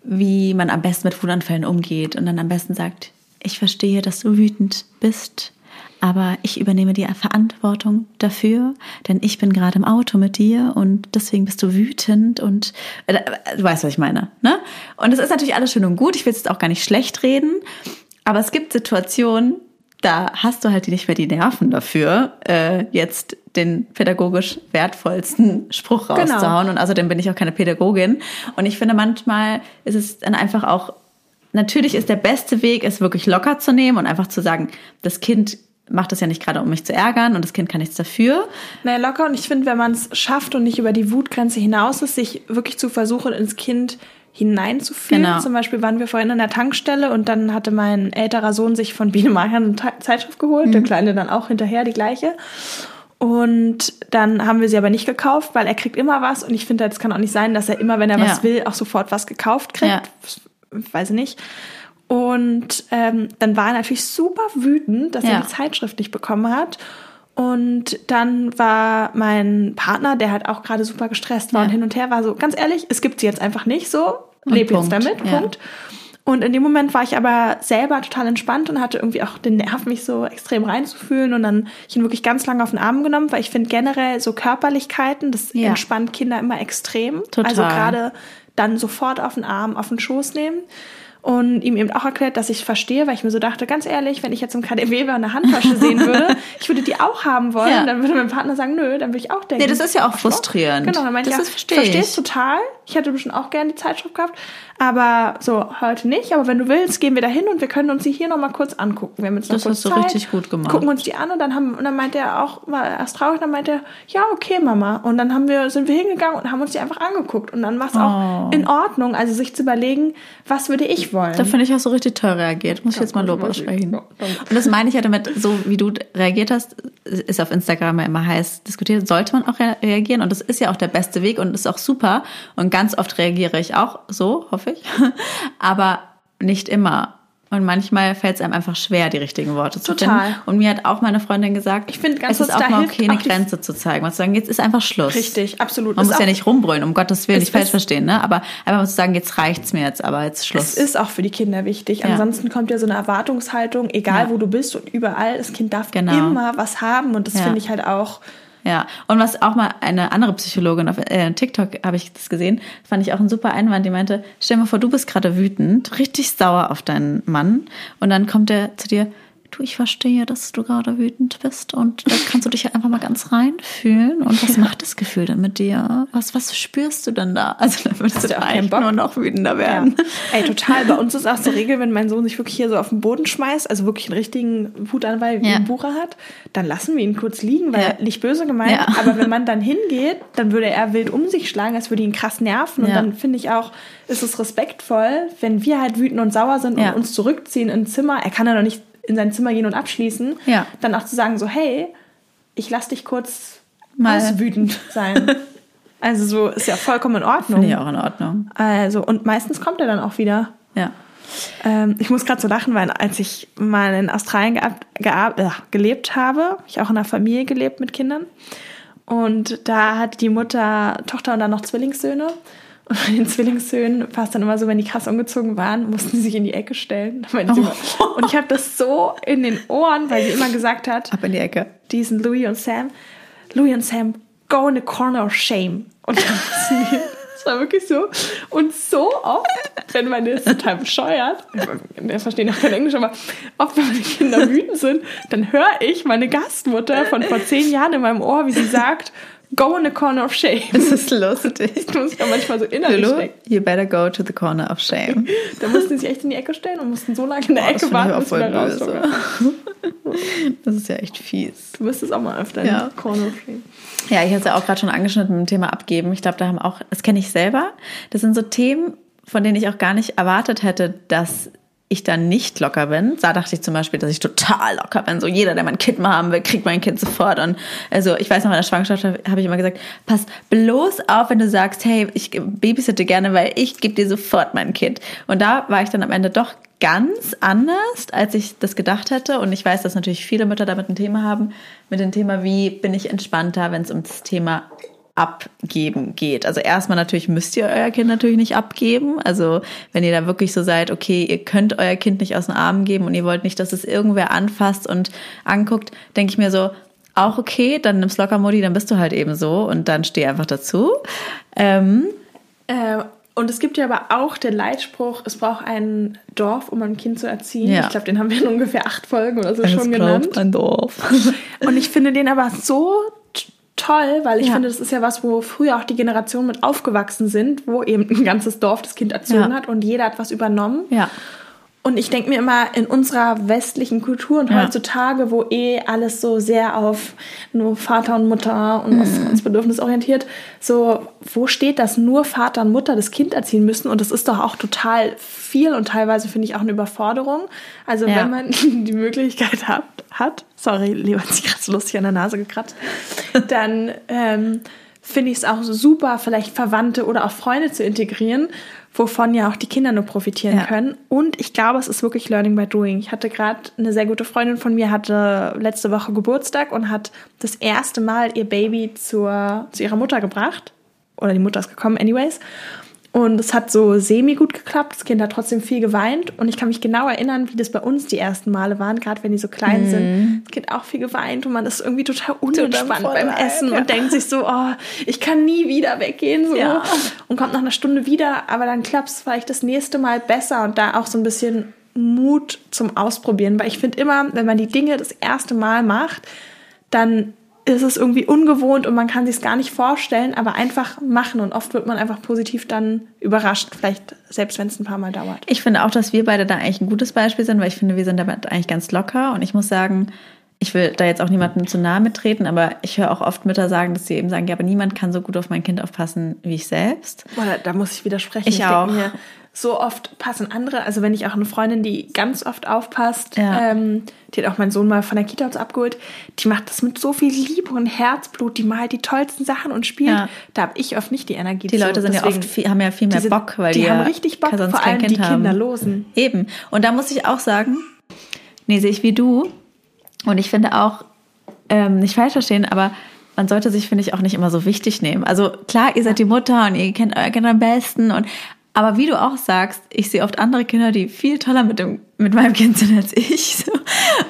wie man am besten mit Wutanfällen umgeht und dann am besten sagt, ich verstehe, dass du wütend bist, aber ich übernehme die Verantwortung dafür, denn ich bin gerade im Auto mit dir und deswegen bist du wütend und äh, du weißt, was ich meine. Ne? Und es ist natürlich alles schön und gut, ich will es jetzt auch gar nicht schlecht reden, aber es gibt Situationen, da hast du halt nicht mehr die Nerven dafür, äh, jetzt den pädagogisch wertvollsten Spruch Genau. rauszuhauen. Und außerdem bin ich auch keine Pädagogin. Und ich finde, manchmal ist es dann einfach auch, natürlich ist der beste Weg, es wirklich locker zu nehmen und einfach zu sagen, das Kind macht das ja nicht gerade, um mich zu ärgern und das Kind kann nichts dafür. Naja, locker. Und ich finde, wenn man es schafft und nicht über die Wutgrenze hinaus ist, sich wirklich zu versuchen, ins Kind hineinzufühlen. Genau. Zum Beispiel waren wir vorhin an der Tankstelle und dann hatte mein älterer Sohn sich von Biene Meier eine Ta- Zeitschrift geholt, der Kleine dann auch hinterher die gleiche. Und dann haben wir sie aber nicht gekauft, weil er kriegt immer was und ich finde, das kann auch nicht sein, dass er immer, wenn er Ja. was will, auch sofort was gekauft kriegt. Ja. Weiß ich nicht. Und ähm, dann war er natürlich super wütend, dass Ja. er die Zeitschrift nicht bekommen hat. Und dann war mein Partner, der halt auch gerade super gestresst war Ja. und hin und her war so, ganz ehrlich, es gibt sie jetzt einfach nicht so, Und leb jetzt Punkt. damit, Ja. Punkt. Und in dem Moment war ich aber selber total entspannt und hatte irgendwie auch den Nerv, mich so extrem reinzufühlen und dann ich ihn wirklich ganz lange auf den Arm genommen, weil ich finde generell so Körperlichkeiten, das Ja. entspannt Kinder immer extrem. Total. Also gerade dann sofort auf den Arm, auf den Schoß nehmen. Und ihm eben auch erklärt, dass ich verstehe, weil ich mir so dachte, ganz ehrlich, wenn ich jetzt im KDW eine Handtasche sehen würde, ich würde die auch haben wollen, Ja. dann würde mein Partner sagen, nö, dann würde ich auch denken. Nee, das ist ja auch frustrierend. Genau, dann meinte Das ich, ja, verstehe verstehe ich. es total. Ich hätte bestimmt auch gerne die Zeitschrift gehabt, aber so heute nicht. Aber wenn du willst, gehen wir da hin und wir können uns die hier noch mal kurz angucken. Wir haben jetzt noch Das kurz hast du Zeit, richtig gut gemacht. Gucken uns die an und dann haben und dann meinte er auch, war erst traurig, dann meinte er, ja okay Mama. Und dann haben wir sind wir hingegangen und haben uns die einfach angeguckt und dann war es Oh. auch in Ordnung, also sich zu überlegen, was würde ich wollen. Da finde ich auch so richtig toll reagiert. Muss ich jetzt mal Lob aussprechen. ja. Und das meine ich ja damit, so wie du reagiert hast, ist auf Instagram ja immer heiß diskutiert, sollte man auch rea- reagieren. Und das ist ja auch der beste Weg und ist auch super. Und ganz oft reagiere ich auch so, hoffe ich. Aber nicht immer. Und manchmal fällt es einem einfach schwer, die richtigen Worte zu Total. finden. Und mir hat auch meine Freundin gesagt, Ich finde, ganz es ist auch mal okay, eine Grenze zu zeigen. Und zu sagen, jetzt ist einfach Schluss. Richtig, absolut. Man Ist muss ja nicht rumbrüllen, um Gottes Willen, Es nicht falsch verstehen, ne? Aber einfach mal zu sagen, jetzt reicht's mir jetzt, aber jetzt Schluss. Es ist auch für die Kinder wichtig. Ja. Ansonsten kommt ja so eine Erwartungshaltung, egal Ja. wo du bist und überall, das Kind darf Genau. immer was haben und das Ja. finde ich halt auch Ja, und was auch mal eine andere Psychologin auf äh, TikTok habe ich das gesehen, fand ich auch ein super Einwand, die meinte, stell mal vor, du bist gerade wütend, richtig sauer auf deinen Mann und dann kommt er zu dir, du, ich verstehe, dass du gerade wütend bist und da kannst du dich halt einfach mal ganz reinfühlen und was macht das Gefühl denn mit dir? Was, was spürst du denn da? Also dann würdest du ja vielleicht Bock. nur noch wütender Ja. werden. Ey, total. Bei uns ist auch so Regel, wenn mein Sohn sich wirklich hier so auf den Boden schmeißt, also wirklich einen richtigen Wutanfall wie Ja. ein Bucher hat, dann lassen wir ihn kurz liegen, weil Ja. nicht böse gemeint, Ja. aber wenn man dann hingeht, dann würde er wild um sich schlagen, als würde ihn krass nerven und Ja. dann finde ich auch, ist es respektvoll, wenn wir halt wütend und sauer sind Ja. und uns zurückziehen ins Zimmer, er kann ja noch nicht in sein Zimmer gehen und abschließen, Ja. dann auch zu sagen so, hey, ich lass dich kurz Mal- auswütend sein. also so ist ja vollkommen in Ordnung. Finde ich auch in Ordnung. Also, und meistens kommt er dann auch wieder. Ja. Ähm, ich muss gerade so lachen, weil als ich mal in Australien geab, äh, gelebt habe, hab ich auch in einer Familie gelebt mit Kindern. Und da hat die Mutter, Tochter und dann noch Zwillingssöhne. Und bei den Zwillingssöhnen war es dann immer so, wenn die krass umgezogen waren, mussten sie sich in die Ecke stellen. Immer- Und ich habe das so in den Ohren, weil sie immer gesagt hat, Ab in die Ecke. diesen Louis und Sam, Louis und Sam, go in a corner of shame. Und dann müssen die, das war wirklich so. Und so oft, wenn man das total bescheuert, wir verstehen auch kein Englisch, aber oft, wenn meine Kinder wütend sind, dann höre ich meine Gastmutter von vor zehn Jahren in meinem Ohr, wie sie sagt, go in a corner of shame. Das ist lustig. Das muss ich ja manchmal so innerlich Lulu, you better go to the corner of shame. Da mussten sie sich echt in die Ecke stellen und mussten so lange in der Boah, Ecke warten, auch bis wir raus. Das ist ja echt fies. Du müsstest auch mal öfter in Ja. die corner of shame. Ja, ich hatte es ja auch gerade schon angeschnitten mit dem Thema Abgeben. Ich glaube, da haben auch, das kenne ich selber. Das sind so Themen, von denen ich auch gar nicht erwartet hätte, dass ich dann nicht locker bin. Da dachte ich zum Beispiel, dass ich total locker bin. So jeder, der mein Kind mal haben will, kriegt mein Kind sofort. Und also ich weiß noch, in der Schwangerschaft habe ich immer gesagt, pass bloß auf, wenn du sagst, hey, ich babysitte gerne, weil ich gebe dir sofort mein Kind. Und da war ich dann am Ende doch ganz anders, als ich das gedacht hätte. Und ich weiß, dass natürlich viele Mütter damit ein Thema haben, mit dem Thema, wie bin ich entspannter, wenn es um das Thema abgeben geht. Also erstmal natürlich müsst ihr euer Kind natürlich nicht abgeben. Also wenn ihr da wirklich so seid, okay, ihr könnt euer Kind nicht aus den Armen geben und ihr wollt nicht, dass es irgendwer anfasst und anguckt, denke ich mir so, auch okay, dann nimm's locker, Modi, dann bist du halt eben so und dann steh einfach dazu. Ähm, äh, und es gibt ja aber auch den Leitspruch, es braucht ein Dorf, um ein Kind zu erziehen. Ja. Ich glaube, den haben wir in ungefähr acht Folgen oder so es schon braucht genannt. Ein Dorf. Und ich finde den aber so toll, weil ich Ja. finde, das ist ja was, wo früher auch die Generationen mit aufgewachsen sind, wo eben ein ganzes Dorf das Kind erzogen Ja. hat und jeder hat was übernommen. ja. Und ich denke mir immer, in unserer westlichen Kultur und Ja. heutzutage, wo eh alles so sehr auf nur Vater und Mutter und Mhm. uns bedürfnisorientiert, so, wo steht, dass nur Vater und Mutter das Kind erziehen müssen? Und das ist doch auch total viel und teilweise finde ich auch eine Überforderung. Also Ja. wenn man die Möglichkeit hat, hat sorry, Leo hat sich gerade so lustig an der Nase gekratzt, dann ähm, finde ich es auch super, vielleicht Verwandte oder auch Freunde zu integrieren, wovon ja auch die Kinder nur profitieren Ja. können. Und ich glaube, es ist wirklich Learning by Doing. Ich hatte gerade eine sehr gute Freundin von mir, hatte letzte Woche Geburtstag und hat das erste Mal ihr Baby zur, zu ihrer Mutter gebracht. Oder die Mutter ist gekommen, anyways. Und es hat so semi gut geklappt. Das Kind hat trotzdem viel geweint. Und ich kann mich genau erinnern, wie das bei uns die ersten Male waren, gerade wenn die so klein sind. Das Kind auch viel geweint und man ist irgendwie total unentspannt beim Essen ja. und denkt sich so, oh, ich kann nie wieder weggehen. So. Ja. Und kommt nach einer Stunde wieder, aber dann klappt es vielleicht das nächste Mal besser und da auch so ein bisschen Mut zum Ausprobieren. Weil ich finde immer, wenn man die Dinge das erste Mal macht, dann ist es irgendwie ungewohnt und man kann sich es gar nicht vorstellen, aber einfach machen. Und oft wird man einfach positiv dann überrascht, vielleicht selbst wenn es ein paar Mal dauert. Ich finde auch, dass wir beide da eigentlich ein gutes Beispiel sind, weil ich finde, wir sind damit eigentlich ganz locker. Und ich muss sagen, ich will da jetzt auch niemandem zu nahe mittreten, aber ich höre auch oft Mütter sagen, dass sie eben sagen, ja, aber niemand kann so gut auf mein Kind aufpassen wie ich selbst. Boah, da, muss ich widersprechen. Ich denke auch. Mir, so oft passen andere, also wenn ich auch eine Freundin, die ganz oft aufpasst, Ja. ähm, die hat auch meinen Sohn mal von der Kita aus abgeholt, die macht das mit so viel Liebe und Herzblut, die malt die tollsten Sachen und spielt. Ja. Da habe ich oft nicht die Energie Die zu. Leute sind ja Deswegen- oft viel, haben ja viel mehr die sind- Bock, weil die die, haben ja richtig Bock, sonst vor allem Kind die haben. Kinderlosen. Eben. Und da muss ich auch sagen, nee, sehe ich wie du. Und ich finde auch, ähm, nicht falsch verstehen, aber man sollte sich, finde ich, auch nicht immer so wichtig nehmen. Also klar, ihr seid die Mutter und ihr kennt euer Kind am besten und aber wie du auch sagst, ich sehe oft andere Kinder, die viel toller mit, dem, mit meinem Kind sind als ich.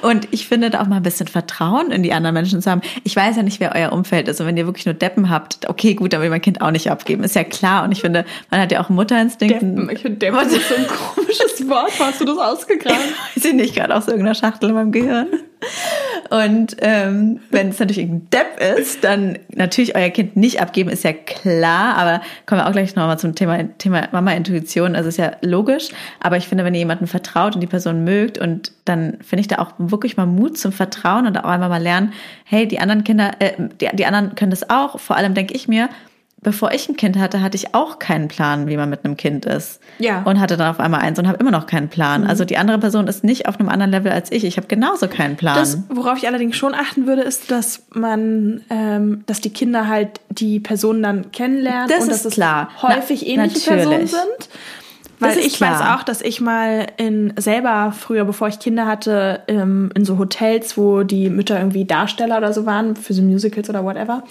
Und ich finde da auch mal ein bisschen Vertrauen in die anderen Menschen zu haben. Ich weiß ja nicht, wer euer Umfeld ist. Und wenn ihr wirklich nur Deppen habt, okay, gut, dann will mein Kind auch nicht abgeben. Ist ja klar. Und ich finde, man hat ja auch einen Mutterinstinkt. Deppen. Ich finde, Deppen ist so ein komisches Wort. Wo hast du das ausgegraben? weiß ich nicht, gerade aus irgendeiner Schachtel in meinem Gehirn. Und ähm, wenn es natürlich irgendein Depp ist, dann natürlich euer Kind nicht abgeben, ist ja klar. Aber kommen wir auch gleich nochmal zum Thema, Thema Mama-Intuition. Also ist ja logisch. Aber ich finde, wenn ihr jemanden vertraut und die Person mögt und dann finde ich da auch wirklich mal Mut zum Vertrauen und auch einmal mal lernen, hey, die anderen Kinder, äh, die, die anderen können das auch. Vor allem denke ich mir, bevor ich ein Kind hatte, hatte ich auch keinen Plan, wie man mit einem Kind ist. Ja. Und hatte dann auf einmal eins und habe immer noch keinen Plan. Also die andere Person ist nicht auf einem anderen Level als ich. Ich habe genauso keinen Plan. Das, worauf ich allerdings schon achten würde, ist, dass man, ähm, dass die Kinder halt die Personen dann kennenlernen Das und ist dass klar. es häufig Na, ähnliche natürlich. Personen sind. Weil ich klar. weiß auch, dass ich mal in selber früher, bevor ich Kinder hatte, ähm, in so Hotels, wo die Mütter irgendwie Darsteller oder so waren, für so Musicals oder whatever,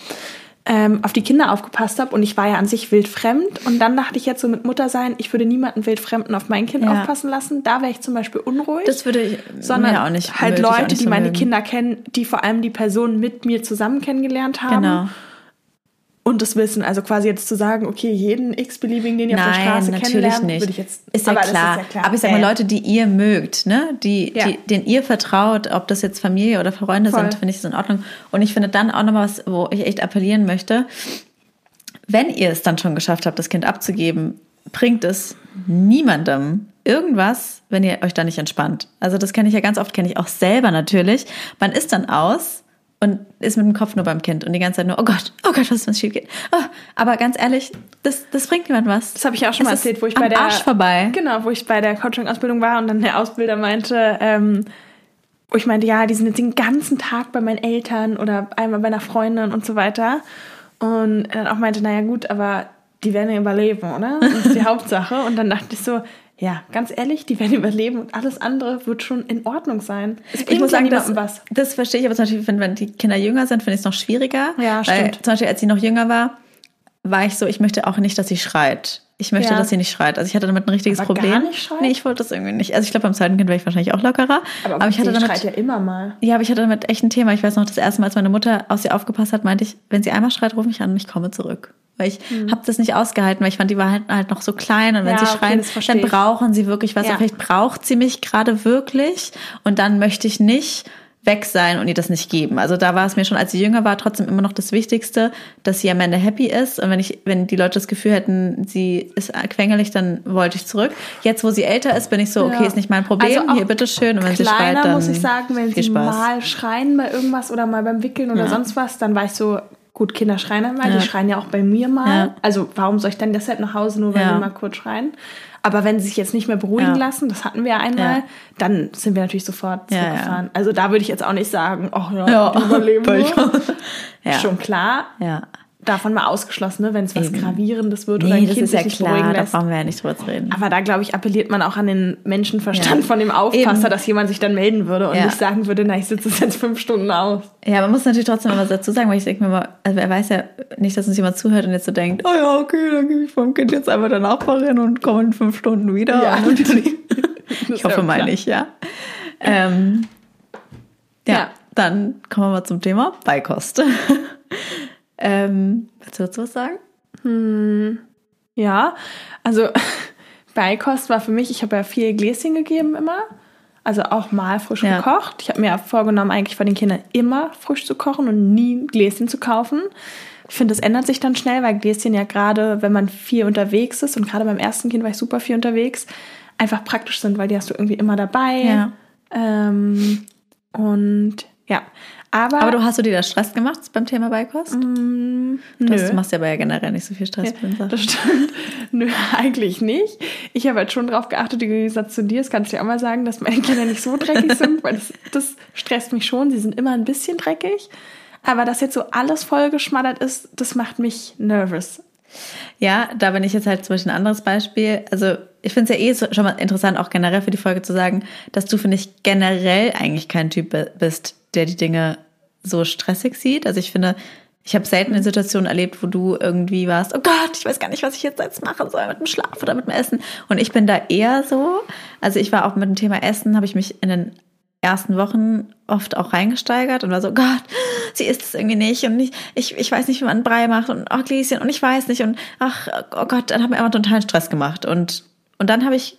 ähm, auf die Kinder aufgepasst habe und ich war ja an sich wildfremd und dann dachte ich jetzt so mit Mutter sein, ich würde niemanden wildfremden auf mein Kind Ja. aufpassen lassen. Da wäre ich zum Beispiel unruhig das würde ich sondern auch nicht halt ich auch Leute, nicht die so meine mögen. Kinder kennen, die vor allem die Person mit mir zusammen kennengelernt haben Genau. Und das wissen. Also quasi jetzt zu sagen, okay, jeden x-beliebigen, den ihr auf der Nein, Straße natürlich kennenlernt, nicht. würde ich jetzt. ist, ja klar. ist ja klar. Aber ich sag mal. Leute, die ihr mögt, ne? die, Ja. die, denen ihr vertraut, ob das jetzt Familie oder Freunde Voll. sind, finde ich das in Ordnung. Und ich finde dann auch nochmal was, wo ich echt appellieren möchte, wenn ihr es dann schon geschafft habt, das Kind abzugeben, bringt es niemandem irgendwas, wenn ihr euch da nicht entspannt. Also das kenne ich ja ganz oft, kenne ich auch selber natürlich. Man ist dann aus und ist mit dem Kopf nur beim Kind und die ganze Zeit nur, oh Gott, oh Gott, was ist, wenn es schief geht. Oh, aber ganz ehrlich, das, das bringt niemand was. Das habe ich auch schon Es mal erzählt, wo ich bei der Arsch vorbei. Genau, wo ich bei der Coaching-Ausbildung war und dann der Ausbilder meinte, ähm, wo ich meinte, ja, die sind jetzt den ganzen Tag bei meinen Eltern oder einmal bei einer Freundin und so weiter. Und dann auch meinte, naja gut, aber die werden ja überleben, oder? Das ist die Hauptsache. Und dann dachte ich so, ja, ganz ehrlich, die werden überleben und alles andere wird schon in Ordnung sein. Es Ich muss sagen, das, was. das verstehe ich, aber zum Beispiel, wenn, wenn die Kinder jünger sind, finde ich es noch schwieriger. Ja, weil stimmt. zum Beispiel, als sie noch jünger war, war ich so, ich möchte auch nicht, dass sie schreit. Ich möchte, Ja. dass sie nicht schreit. Also ich hatte damit ein richtiges Aber Problem. gar nicht schreit? Nee, ich wollte das irgendwie nicht. Also ich glaube, beim zweiten Kind wäre ich wahrscheinlich auch lockerer. Aber, ich hatte damit schreit ja immer mal. Ja, aber ich hatte damit echt ein Thema. Ich weiß noch, das erste Mal, als meine Mutter auf sie aufgepasst hat, meinte ich, wenn sie einmal schreit, ruf mich an und ich komme zurück. Weil ich habe das nicht ausgehalten, weil ich fand, die war halt, halt noch so klein und wenn Hm. Ja, sie okay, schreien, verstehe dann brauchen sie wirklich was. Ja. Vielleicht braucht sie mich gerade wirklich und dann möchte ich nicht weg sein und ihr das nicht geben. Also da war es mir schon, als sie jünger war, trotzdem immer noch das Wichtigste, dass sie am Ende happy ist. Und wenn ich, wenn die Leute das Gefühl hätten, sie ist quengelig, dann wollte ich zurück. Jetzt, wo sie älter ist, bin ich so, okay, Ja. ist nicht mein Problem. Also Hier, bitteschön. Und wenn sie Kleiner schreit, dann muss ich sagen, wenn sie Spaß. mal schreien bei irgendwas oder mal beim Wickeln oder Ja. sonst was, dann war ich so, gut, Kinder schreien einmal, Ja. die schreien ja auch bei mir mal. Ja. Also warum soll ich dann deshalb nach Hause, nur weil Ja. sie mal kurz schreien? Aber wenn sie sich jetzt nicht mehr beruhigen lassen, das hatten wir ja einmal, dann sind wir natürlich sofort zurückgefahren. Also da würde ich jetzt auch nicht sagen, ach ja, Ja. überleben nur. Schon klar, Ja. Davon mal ausgeschlossen, ne, wenn es was Eben. Gravierendes wird oder ein Nee, das Kind ist ja sich nicht beruhigen klar, da brauchen wir ja nicht drüber zu reden. Aber da, glaube ich, appelliert man auch an den Menschenverstand Ja. von dem Aufpasser, Eben. dass jemand sich dann melden würde und Ja. nicht sagen würde, na, ich sitze es jetzt fünf Stunden aus. Ja, man muss natürlich trotzdem mal was dazu sagen, weil ich denke mir mal, also er weiß ja nicht, dass uns jemand zuhört und jetzt so denkt, oh ja, okay, dann gebe ich vom Kind jetzt einfach der Nachbarin und komme in fünf Stunden wieder. Ja. Und ich hoffe ja mal nicht, ja. Ähm, ja, Ja. dann kommen wir mal zum Thema Beikost. Ähm, willst du dazu was sagen? Ja, also Beikost war für mich, ich habe ja viel Gläschen gegeben immer. Also auch mal frisch Ja. gekocht. Ich habe mir ja vorgenommen, eigentlich von den Kindern immer frisch zu kochen und nie Gläschen zu kaufen. Ich finde, das ändert sich dann schnell, weil Gläschen ja gerade, wenn man viel unterwegs ist, und gerade beim ersten Kind war ich super viel unterwegs, einfach praktisch sind, weil die hast du irgendwie immer dabei. Ja. Ähm, und ja, aber, Aber du hast du dir da Stress gemacht beim Thema Beikost? nö. Das machst ja aber ja generell nicht so viel Stress. bei den Sachen. Das stimmt. Nö, eigentlich nicht. Ich habe halt schon drauf geachtet, im Gegensatz zu dir, das kannst du ja auch mal sagen, dass meine Kinder nicht so dreckig sind, weil das, das stresst mich schon. Sie sind immer ein bisschen dreckig. Aber dass jetzt so alles vollgeschmattert ist, das macht mich nervous. Ja, da bin ich jetzt halt zum Beispiel ein anderes Beispiel. Also ich finde es ja eh so, schon mal interessant, auch generell für die Folge zu sagen, dass du, finde ich, generell eigentlich kein Typ bi- bist, der die Dinge so stressig sieht. Also ich finde, ich habe selten eine Situation erlebt, wo du irgendwie warst, oh Gott, ich weiß gar nicht, was ich jetzt jetzt machen soll mit dem Schlaf oder mit dem Essen. Und ich bin da eher so. Also ich war auch mit dem Thema Essen, habe ich mich in den ersten Wochen oft auch reingesteigert und war so, Gott, sie isst es irgendwie nicht und nicht, ich, ich weiß nicht, wie man Brei macht und ach, Gläschen und ich weiß nicht und ach, oh Gott, dann haben wir immer totalen Stress gemacht und, und dann habe ich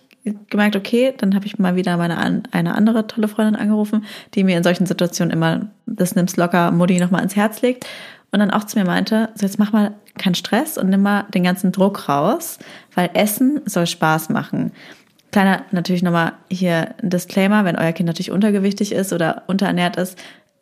gemerkt, okay, dann habe ich mal wieder meine eine andere tolle Freundin angerufen, die mir in solchen Situationen immer das nimmst locker Mutti nochmal ans Herz legt und dann auch zu mir meinte, so jetzt mach mal keinen Stress und nimm mal den ganzen Druck raus, weil Essen soll Spaß machen. Kleiner, natürlich nochmal hier ein Disclaimer, wenn euer Kind natürlich untergewichtig ist oder unterernährt ist,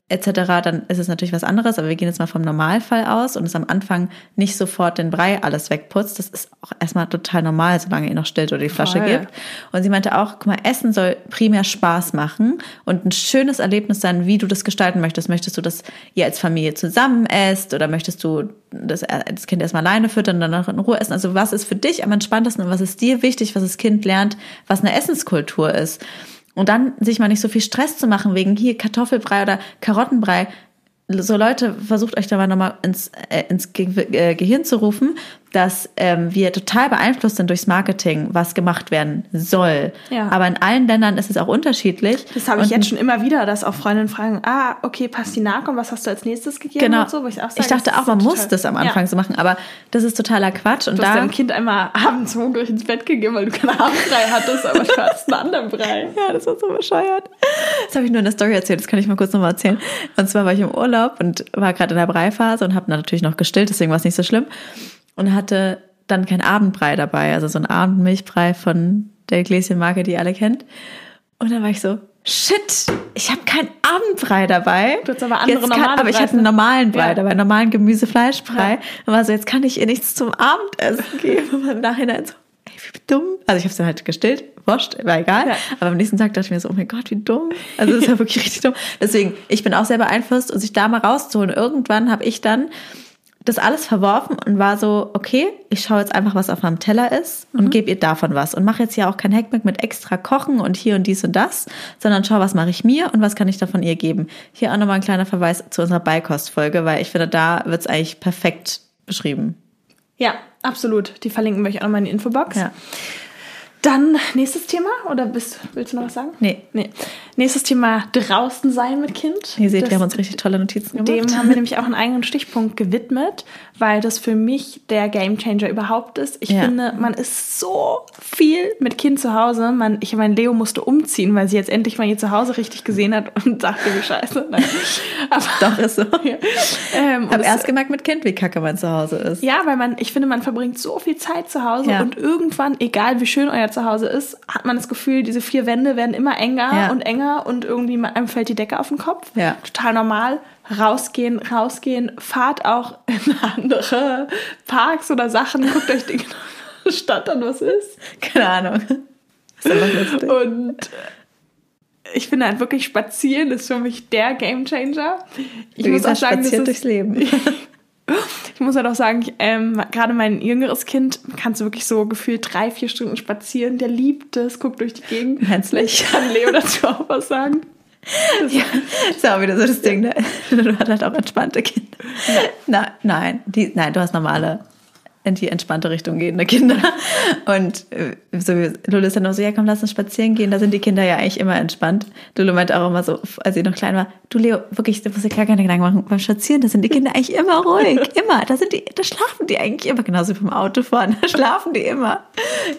etc., dann ist es natürlich was anderes, aber wir gehen jetzt mal vom Normalfall aus und es am Anfang nicht sofort den Brei alles wegputzt. Das ist auch erstmal total normal, solange ihr noch stillt oder die Flasche Voll. gibt. Und sie meinte auch, guck mal, Essen soll primär Spaß machen und ein schönes Erlebnis sein, wie du das gestalten möchtest. Möchtest du, dass ihr als Familie zusammen esst oder möchtest du das, das Kind erstmal alleine füttern und dann noch in Ruhe essen? Also was ist für dich am entspanntesten und was ist dir wichtig, was das Kind lernt, was eine Essenskultur ist? Und dann sich mal nicht so viel Stress zu machen wegen hier Kartoffelbrei oder Karottenbrei. So Leute, versucht euch da mal nochmal ins, äh, ins Ge äh, Gehirn zu rufen, dass ähm, wir total beeinflusst sind durchs Marketing, was gemacht werden soll. Ja. Aber in allen Ländern ist es auch unterschiedlich. Das habe ich Und jetzt schon immer wieder, dass auch Freundinnen fragen, ah, okay, Pastinaken und was hast du als nächstes gegeben Genau. und so, wo ich auch sage, ich dachte auch, man total- muss das am Anfang Ja. so machen, aber das ist totaler Quatsch. Und Du hast da deinem Kind einmal abends hungrig ins Bett gegeben, weil du keinen Abendbrei hattest, aber du hattest einen anderen Brei. Ja, das war so bescheuert. Das habe ich nur in der Story erzählt, das kann ich mal kurz nochmal erzählen. Und zwar war ich im Urlaub und war gerade in der Breiphase und habe natürlich noch gestillt, deswegen war es nicht so schlimm. Und hatte dann kein Abendbrei dabei, also so ein Abendmilchbrei von der Gläschenmarke, die ihr alle kennt. Und dann war ich so, shit, ich habe keinen Abendbrei dabei. Du hast aber andere Jetzt kann, normale Aber ich hatte einen ne? normalen Brei Ja. dabei, einen normalen Gemüse-Fleischbrei. Und war so, jetzt kann ich ihr nichts zum Abendessen geben. Und im Nachhinein so, ey, wie dumm. Also ich habe es dann halt gestillt, wurscht, war egal. Ja. Aber am nächsten Tag dachte ich mir so, oh mein Gott, wie dumm. Also das ist ja wirklich richtig dumm. Deswegen, ich bin auch sehr beeinflusst und sich da mal rauszuholen. Irgendwann habe ich dann das alles verworfen und war so, okay, ich schaue jetzt einfach, was auf meinem Teller ist und gebe ihr davon was. Und mache jetzt ja auch kein Hackmack mit extra Kochen und hier und dies und das, sondern schau, was mache ich mir und was kann ich davon ihr geben. Hier auch nochmal ein kleiner Verweis zu unserer Beikostfolge, weil ich finde, da wird es eigentlich perfekt beschrieben. Ja, absolut. Die verlinken wir euch auch mal in die Infobox. Ja. Dann nächstes Thema oder bist, willst du noch was sagen? Nee. Nee. Nächstes Thema draußen sein mit Kind. Ihr seht, Das- wir haben uns richtig tolle Notizen gemacht. Dem haben wir nämlich auch einen eigenen Stichpunkt gewidmet, weil das für mich der Gamechanger überhaupt ist. Ich Ja. finde, man ist so viel mit Kind zu Hause. Man, ich meine, Leo musste umziehen, weil sie jetzt endlich mal ihr Zuhause richtig gesehen hat und sagte, wie scheiße. Nein. Aber, Doch, ist so. ja. ähm, Hab erst gemerkt mit Kind, wie kacke mein Zuhause ist. ja, weil man, ich finde, man verbringt so viel Zeit zu Hause Ja. und irgendwann, egal wie schön euer Zuhause ist, hat man das Gefühl, diese vier Wände werden immer enger Ja. und enger und irgendwie einem fällt die Decke auf den Kopf. Ja. Total normal. Rausgehen, rausgehen, fahrt auch in andere Parks oder Sachen, guckt euch die Stadt an, was ist. Keine Ahnung. Ist. Und ich finde halt wirklich spazieren ist für mich der Gamechanger. Ich Wie muss auch gesagt, sagen, ist, durchs Leben. ich muss halt auch sagen, ich, ähm, gerade mein jüngeres Kind kannst du wirklich so gefühlt drei, vier Stunden spazieren. Der liebt es, guckt durch die Gegend. Vielleicht kann Leo dazu auch was sagen. Ja, ist auch wieder so das Ding, ne? Du hast halt auch entspannte Kinder. Nein, nein, die, nein, du hast normale, in die entspannte Richtung gehende Kinder. Und äh, so, Lulu ist dann auch so, ja komm, lass uns spazieren gehen. Da sind die Kinder ja eigentlich immer entspannt. Lulu meinte auch immer so, als sie noch klein war, du Leo, wirklich, du musst dir gar keine Gedanken machen. Beim Spazieren, da sind die Kinder eigentlich immer ruhig. Immer. Da sind die, da schlafen die eigentlich immer. Genauso wie beim Autofahren. Da schlafen die immer.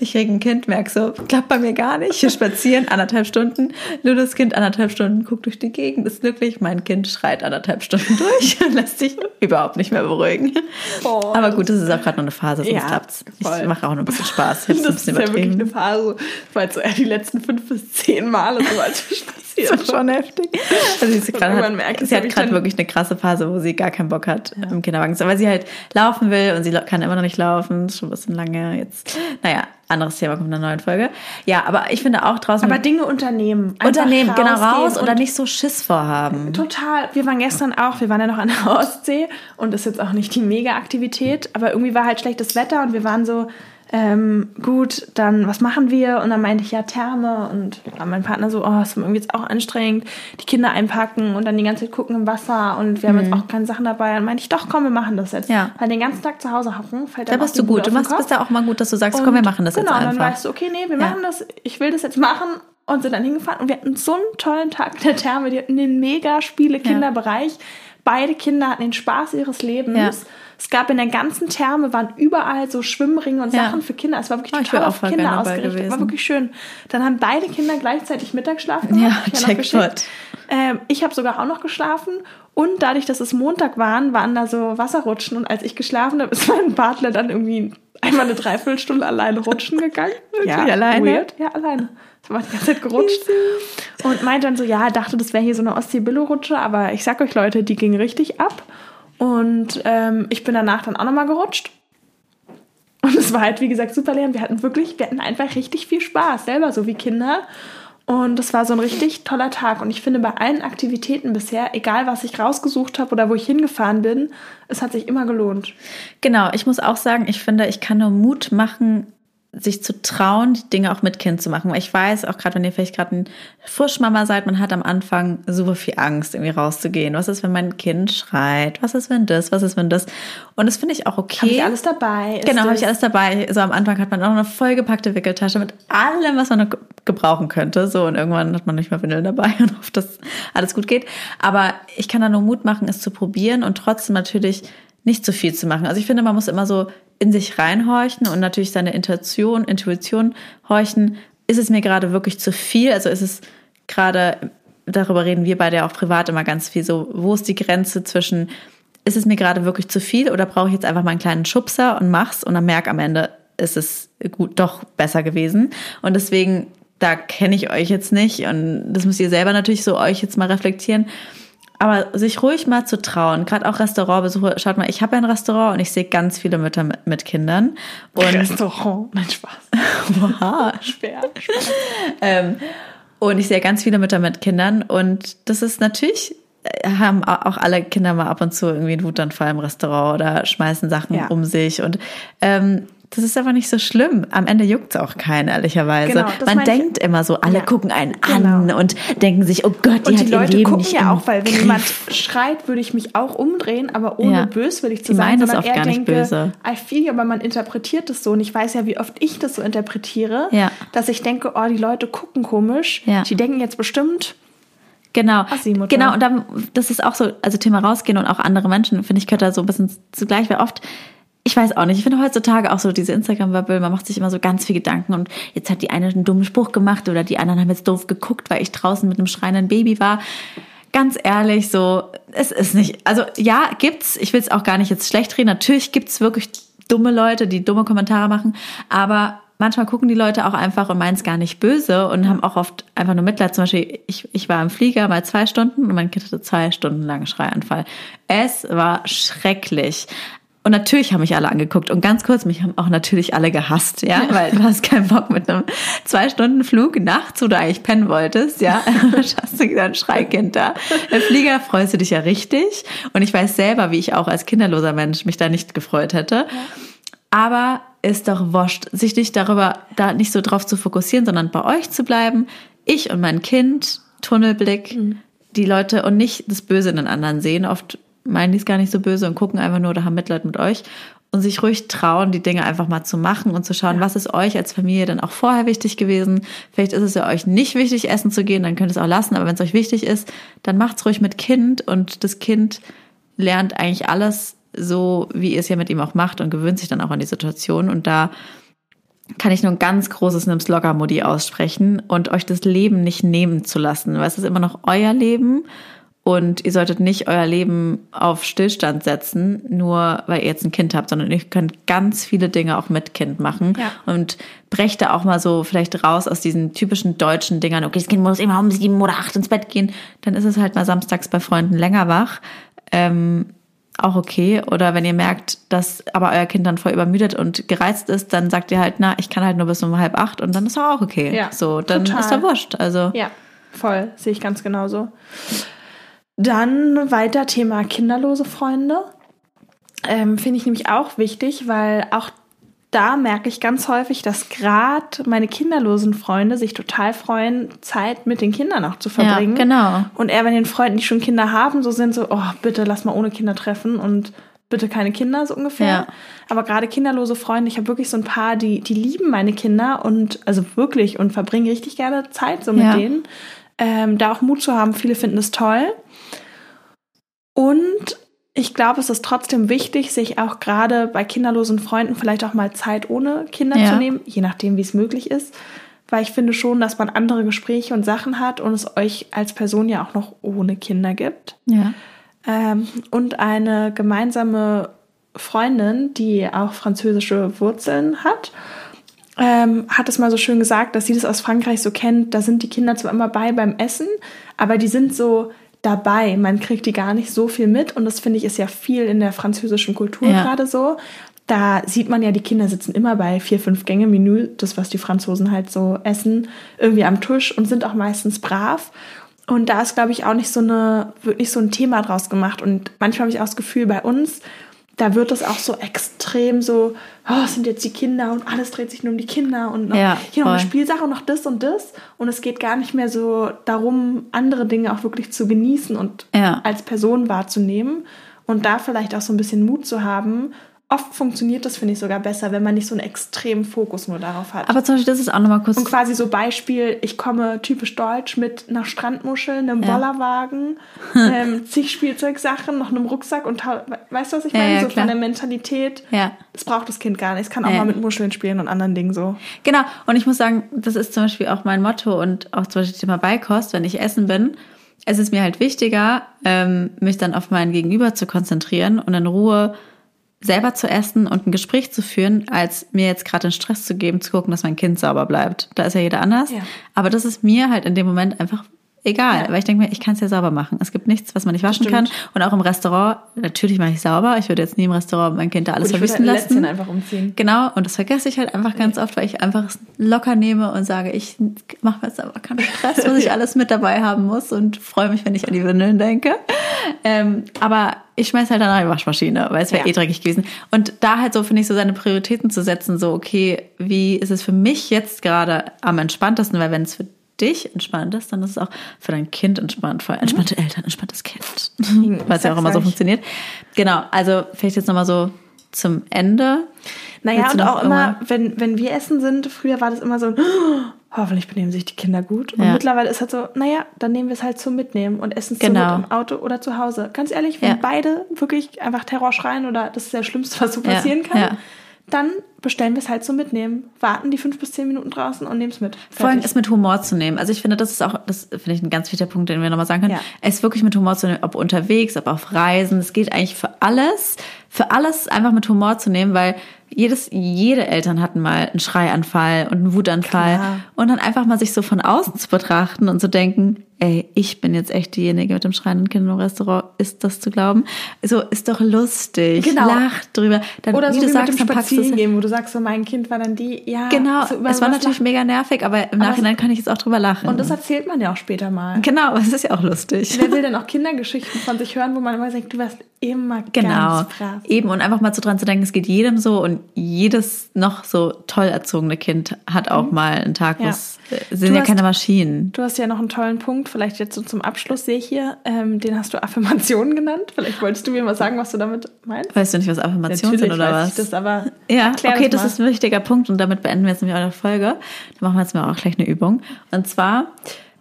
Ich krieg ein Kind, merk so, klappt bei mir gar nicht. Hier spazieren, anderthalb Stunden. Lulus Kind anderthalb Stunden, guckt durch die Gegend, ist glücklich. Mein Kind schreit anderthalb Stunden durch und lässt sich überhaupt nicht mehr beruhigen. Oh, Aber gut, das ist auch gerade nur eine Phase, sonst Ja, klappt's. Ich mache auch nur ein bisschen Spaß. Ich Das ist ja wirklich eine Phase, weil so eher die letzten fünf bis zehn Male so als spazieren. Das ist schon heftig. Also sie, hat, merke ich, sie hat gerade wirklich eine krasse Phase, wo sie gar keinen Bock hat im Kinderwagen. Weil sie halt laufen will und sie kann immer noch nicht laufen. Ist schon ein bisschen lange jetzt. Naja, anderes Thema kommt in einer neuen Folge. Ja, aber ich finde auch draußen Aber Dinge unternehmen. Unternehmen, genau raus oder und nicht so Schiss vorhaben. Total. Wir waren gestern auch, wir waren ja noch an der Ostsee und das ist jetzt auch nicht die Mega-Aktivität, aber irgendwie war halt schlechtes Wetter und wir waren so, ähm, gut, dann was machen wir? Und dann meinte ich ja Therme und mein Partner so, oh, ist irgendwie jetzt auch anstrengend, die Kinder einpacken und dann die ganze Zeit gucken im Wasser und wir haben jetzt auch keine Sachen dabei. Dann meinte ich, doch, komm, wir machen das jetzt. Mhm. Ja. Weil den ganzen Tag zu Hause hocken, fällt Da dann bist du gut. Du machst, bist da auch mal gut, dass du sagst, Und komm, wir machen das genau, jetzt dann einfach. weißt du, okay, nee, wir Ja. machen das, ich will das jetzt machen und sind dann hingefahren und wir hatten so einen tollen Tag in der Therme, die hatten den mega Spiele-Kinderbereich. Beide Kinder hatten den Spaß ihres Lebens. Ja. Es gab in der ganzen Therme, waren überall so Schwimmringe und Ja. Sachen für Kinder. Es war wirklich Oh, ich total auf Kinder ausgerichtet. War wirklich schön. Dann haben beide Kinder gleichzeitig Mittagsschlaf Ja, gemacht. Ich noch Jackpot. Ähm, ich habe sogar auch noch geschlafen und dadurch, dass es Montag waren, waren da so Wasserrutschen und als ich geschlafen habe, ist mein Partner dann irgendwie einmal eine Dreiviertelstunde alleine rutschen gegangen. Wirklich alleine? Weird. Ja, alleine. Das war die ganze Zeit gerutscht. Und meinte dann so, ja, dachte, das wäre hier so eine Ostsee-Billo-Rutsche, aber ich sag euch Leute, die ging richtig ab. Und ähm, ich bin danach dann auch nochmal gerutscht. Und es war halt, wie gesagt, super. Und Wir hatten wirklich, wir hatten einfach richtig viel Spaß, selber so wie Kinder. Und das war so ein richtig toller Tag. Und ich finde, bei allen Aktivitäten bisher, egal was ich rausgesucht habe oder wo ich hingefahren bin, es hat sich immer gelohnt. Genau, ich muss auch sagen, ich finde, ich kann nur Mut machen, sich zu trauen, die Dinge auch mit Kind zu machen. Weil ich weiß, auch gerade wenn ihr vielleicht gerade ein Frischmama seid, man hat am Anfang super viel Angst, irgendwie rauszugehen. Was ist, wenn mein Kind schreit? Was ist, wenn das? Was ist, wenn das? Und das finde ich auch okay. Habe ich alles dabei? Genau, habe ich alles dabei. So am Anfang hat man auch eine vollgepackte Wickeltasche mit allem, was man noch ge- gebrauchen könnte. So und irgendwann hat man nicht mehr Windeln dabei und hofft, dass alles gut geht. Aber ich kann da nur Mut machen, es zu probieren und trotzdem natürlich nicht zu viel zu machen. Also ich finde, man muss immer so in sich reinhorchen und natürlich seine Intuition, Intuition horchen. Ist es mir gerade wirklich zu viel? Also ist es gerade, darüber reden wir beide ja auch privat immer ganz viel so, wo ist die Grenze zwischen ist es mir gerade wirklich zu viel oder brauche ich jetzt einfach mal einen kleinen Schubser und mach's und dann merk am Ende, ist es gut doch besser gewesen. Und deswegen, da kenne ich euch jetzt nicht und das müsst ihr selber natürlich so euch jetzt mal reflektieren. Aber sich ruhig mal zu trauen, gerade auch Restaurantbesuche, schaut mal, ich habe ja ein Restaurant und ich sehe ganz viele Mütter mit, mit Kindern. Und Restaurant. Nein, Spaß. Oha. Schwer. Ähm, und ich sehe ganz viele Mütter mit Kindern und das ist natürlich, äh, haben au- auch alle Kinder mal ab und zu irgendwie einen Wutanfall im Restaurant oder schmeißen Sachen Ja. um sich und ähm, Das ist aber nicht so schlimm. Am Ende juckt's auch keinen, ehrlicherweise. Genau, Man meine ich- denkt immer so, alle Ja, gucken einen genau. an und denken sich, oh Gott, die Und hat die ihr Leute Leben gucken nicht ja auch, weil wenn Griff. jemand schreit, würde ich mich auch umdrehen, aber ohne Ja. böswillig zu Die sein, es sondern oft eher gar nicht denke, böse. I feel you, aber man interpretiert es so und ich weiß ja, wie oft ich das so interpretiere, Ja. dass ich denke, oh, die Leute gucken komisch, Ja. die denken jetzt bestimmt, Genau. Assi-Mutter. Genau, und dann, das ist auch so, also Thema rausgehen und auch andere Menschen, finde ich, gehört da so ein bisschen zugleich, weil oft, ich weiß auch nicht, ich finde heutzutage auch so diese Instagram-Bubble, man macht sich immer so ganz viel Gedanken und jetzt hat die eine einen dummen Spruch gemacht oder die anderen haben jetzt doof geguckt, weil ich draußen mit einem schreienden Baby war. Ganz ehrlich, so, es ist nicht, also ja, gibt's, ich will es auch gar nicht jetzt schlecht reden, natürlich gibt's wirklich dumme Leute, die dumme Kommentare machen, aber manchmal gucken die Leute auch einfach und meinen es gar nicht böse und haben auch oft einfach nur Mitleid. Zum Beispiel, ich, ich war im Flieger mal zwei Stunden und mein Kind hatte zwei Stunden langen Schreianfall. Es war schrecklich. Und natürlich haben mich alle angeguckt und ganz kurz, mich haben auch natürlich alle gehasst, ja, weil du hast keinen Bock mit einem zwei Stunden Flug nachts, wo du eigentlich pennen wolltest, ja, hast du ein Schreikind da. Im Flieger freust du dich ja richtig und ich weiß selber, wie ich auch als kinderloser Mensch mich da nicht gefreut hätte. Aber ist doch wurscht, sich nicht darüber, da nicht so drauf zu fokussieren, sondern bei euch zu bleiben. Ich und mein Kind, Tunnelblick, die Leute und nicht das Böse in den anderen sehen. Oft meinen die es gar nicht so böse und gucken einfach nur oder haben Mitleid mit euch und sich ruhig trauen, die Dinge einfach mal zu machen und zu schauen, was ist euch als Familie dann auch vorher wichtig gewesen. Vielleicht ist es ja euch nicht wichtig, essen zu gehen, dann könnt ihr es auch lassen, aber wenn es euch wichtig ist, dann macht's ruhig mit Kind und das Kind lernt eigentlich alles so, wie ihr es ja mit ihm auch macht und gewöhnt sich dann auch an die Situation. Und da kann ich nur ein ganz großes Nimm's locker Modi aussprechen und euch das Leben nicht nehmen zu lassen, weil es ist immer noch euer Leben und ihr solltet nicht euer Leben auf Stillstand setzen, nur weil ihr jetzt ein Kind habt, sondern ihr könnt ganz viele Dinge auch mit Kind machen Ja. und brecht da auch mal so vielleicht raus aus diesen typischen deutschen Dingern, okay, das Kind muss immer um sieben oder acht ins Bett gehen, dann ist es halt mal samstags bei Freunden länger wach. Ähm, auch okay. Oder wenn ihr merkt, dass aber euer Kind dann voll übermüdet und gereizt ist, dann sagt ihr halt, na, ich kann halt nur bis um halb acht und dann ist auch okay. Ja, so, dann total. ist er wurscht. Also ja, voll, sehe ich ganz genauso. Dann weiter Thema kinderlose Freunde. Ähm, Finde ich nämlich auch wichtig, weil auch da merke ich ganz häufig, dass gerade meine kinderlosen Freunde sich total freuen, Zeit mit den Kindern auch zu verbringen. Ja, genau. Und eher, wenn den Freunden, die schon Kinder haben, so sind so, oh, bitte lass mal ohne Kinder treffen und bitte keine Kinder, so ungefähr. Ja. Aber gerade kinderlose Freunde, ich habe wirklich so ein paar, die, die lieben meine Kinder und also wirklich und verbringen richtig gerne Zeit so mit Ja. denen. Ähm, da auch Mut zu haben, viele finden es toll. Und ich glaube, es ist trotzdem wichtig, sich auch gerade bei kinderlosen Freunden vielleicht auch mal Zeit ohne Kinder Ja. zu nehmen, je nachdem, wie es möglich ist. Weil ich finde schon, dass man andere Gespräche und Sachen hat und es euch als Person ja auch noch ohne Kinder gibt. ja. Ähm, und eine gemeinsame Freundin, die auch französische Wurzeln hat, ähm, hat es mal so schön gesagt, dass sie das aus Frankreich so kennt. Da sind die Kinder zwar immer bei beim Essen, aber die sind so dabei. Man kriegt die gar nicht so viel mit. Und das finde ich ist ja viel in der französischen Kultur Ja. gerade so. Da sieht man ja, die Kinder sitzen immer bei vier, fünf Gänge Menü, das, was die Franzosen halt so essen, irgendwie am Tisch und sind auch meistens brav. Und da ist, glaube ich, auch nicht so eine, wird nicht so ein Thema draus gemacht. Und manchmal habe ich auch das Gefühl, bei uns, da wird das auch so extrem so, oh, es sind jetzt die Kinder und alles dreht sich nur um die Kinder und noch, Ja, hier noch eine. Spielsache und noch das und das. Und es geht gar nicht mehr so darum, andere Dinge auch wirklich zu genießen und Ja. als Person wahrzunehmen. Und da vielleicht auch so ein bisschen Mut zu haben. Oft funktioniert das, finde ich, sogar besser, wenn man nicht so einen extremen Fokus nur darauf hat. Aber zum Beispiel, das ist auch nochmal kurz. Und quasi so Beispiel, ich komme typisch deutsch mit einer Strandmuschel, einem Ja. Bollerwagen, ähm, zig Spielzeugsachen, noch einem Rucksack und weißt du, was ich Ja, meine? ja, so klar. von der Mentalität. Ja. Das braucht das Kind gar nicht. Es kann auch Ja. mal mit Muscheln spielen und anderen Dingen so. Genau, und ich muss sagen, das ist zum Beispiel auch mein Motto und auch zum Beispiel Thema Beikost, wenn ich essen bin. Es ist mir halt wichtiger, ähm, mich dann auf mein Gegenüber zu konzentrieren und in Ruhe selber zu essen und ein Gespräch zu führen, als mir jetzt gerade den Stress zu geben, zu gucken, dass mein Kind sauber bleibt. Da ist ja jeder anders. Ja. Aber das ist mir halt in dem Moment einfach egal, Ja. weil ich denke mir, ich kann es ja sauber machen. Es gibt nichts, was man nicht waschen Stimmt. kann. Und auch im Restaurant, natürlich mache ich sauber. Ich würde jetzt nie im Restaurant mein Kind da alles Gut, ich würde verwüsten halt ein lassen. Einfach umziehen. Genau, und das vergesse ich halt einfach ganz oft, weil ich einfach es locker nehme und sage, ich mache mir jetzt aber keinen Stress, was ich alles mit dabei haben muss und freue mich, wenn ich an die Windeln denke. Ähm, aber ich schmeiß halt dann in die Waschmaschine, weil es wäre Ja. eh dreckig gewesen. Und da halt so, finde ich, so seine Prioritäten zu setzen, so, okay, wie ist es für mich jetzt gerade am entspanntesten, weil wenn es für dich entspannt ist, dann ist es auch für dein Kind entspannt, für entspannte Eltern, entspanntes Kind. Weil es ja auch immer so funktioniert. Genau, also vielleicht jetzt nochmal so zum Ende. Naja, und auch immer, wenn, wenn wir essen sind, früher war das immer so, oh, hoffentlich benehmen sich die Kinder gut. Und Ja. mittlerweile ist halt so, naja, dann nehmen wir es halt zum Mitnehmen und essen es Genau. im Auto oder zu Hause. Ganz ehrlich, wenn Ja. beide wirklich einfach Terror schreien oder das ist das Schlimmste, was so Ja, passieren kann, ja. Dann bestellen wir es halt zum Mitnehmen. Warten die fünf bis zehn Minuten draußen und nehmen es mit. Vor allem Fertig. es mit Humor zu nehmen. Also ich finde, das ist auch, das finde ich ein ganz wichtiger Punkt, den wir nochmal sagen können. Ja. Es wirklich mit Humor zu nehmen, ob unterwegs, ob auf Reisen. Es geht eigentlich für alles, für alles einfach mit Humor zu nehmen, weil jedes, jede Eltern hatten mal einen Schreianfall und einen Wutanfall. Klar. Und dann einfach mal sich so von außen zu betrachten und zu denken, ey, ich bin jetzt echt diejenige mit dem schreienden Kind im Restaurant. Ist das zu glauben? So, ist doch lustig. Genau. Lacht drüber. Dann, oder so wie wie du sagst, mit dem Spazierengehen, wo du sagst, so mein Kind war dann die, ja. Genau, so es war natürlich lachen. mega nervig, aber im Nachhinein kann ich jetzt auch drüber lachen. Und das erzählt man ja auch später mal. genau, es ist ja auch lustig. Wer will denn auch Kindergeschichten von sich hören, wo man immer denkt, du warst immer Genau, ganz brav. eben und einfach mal so dran zu denken, es geht jedem so und jedes noch so toll erzogene Kind hat auch mal einen Tag, wo Mhm. Ja. es äh, sind Du ja hast- keine Maschinen. Du hast ja noch einen tollen Punkt, vielleicht jetzt so zum Abschluss sehe ich hier, ähm, den hast du Affirmationen genannt. Vielleicht wolltest du mir mal sagen, was du damit meinst. Weißt du nicht, was Affirmationen sind oder weiß was? ich das, aber Ja, okay, das mal. ist ein wichtiger Punkt und damit beenden wir jetzt nämlich eure Folge. Dann machen wir jetzt mal auch gleich eine Übung. Und zwar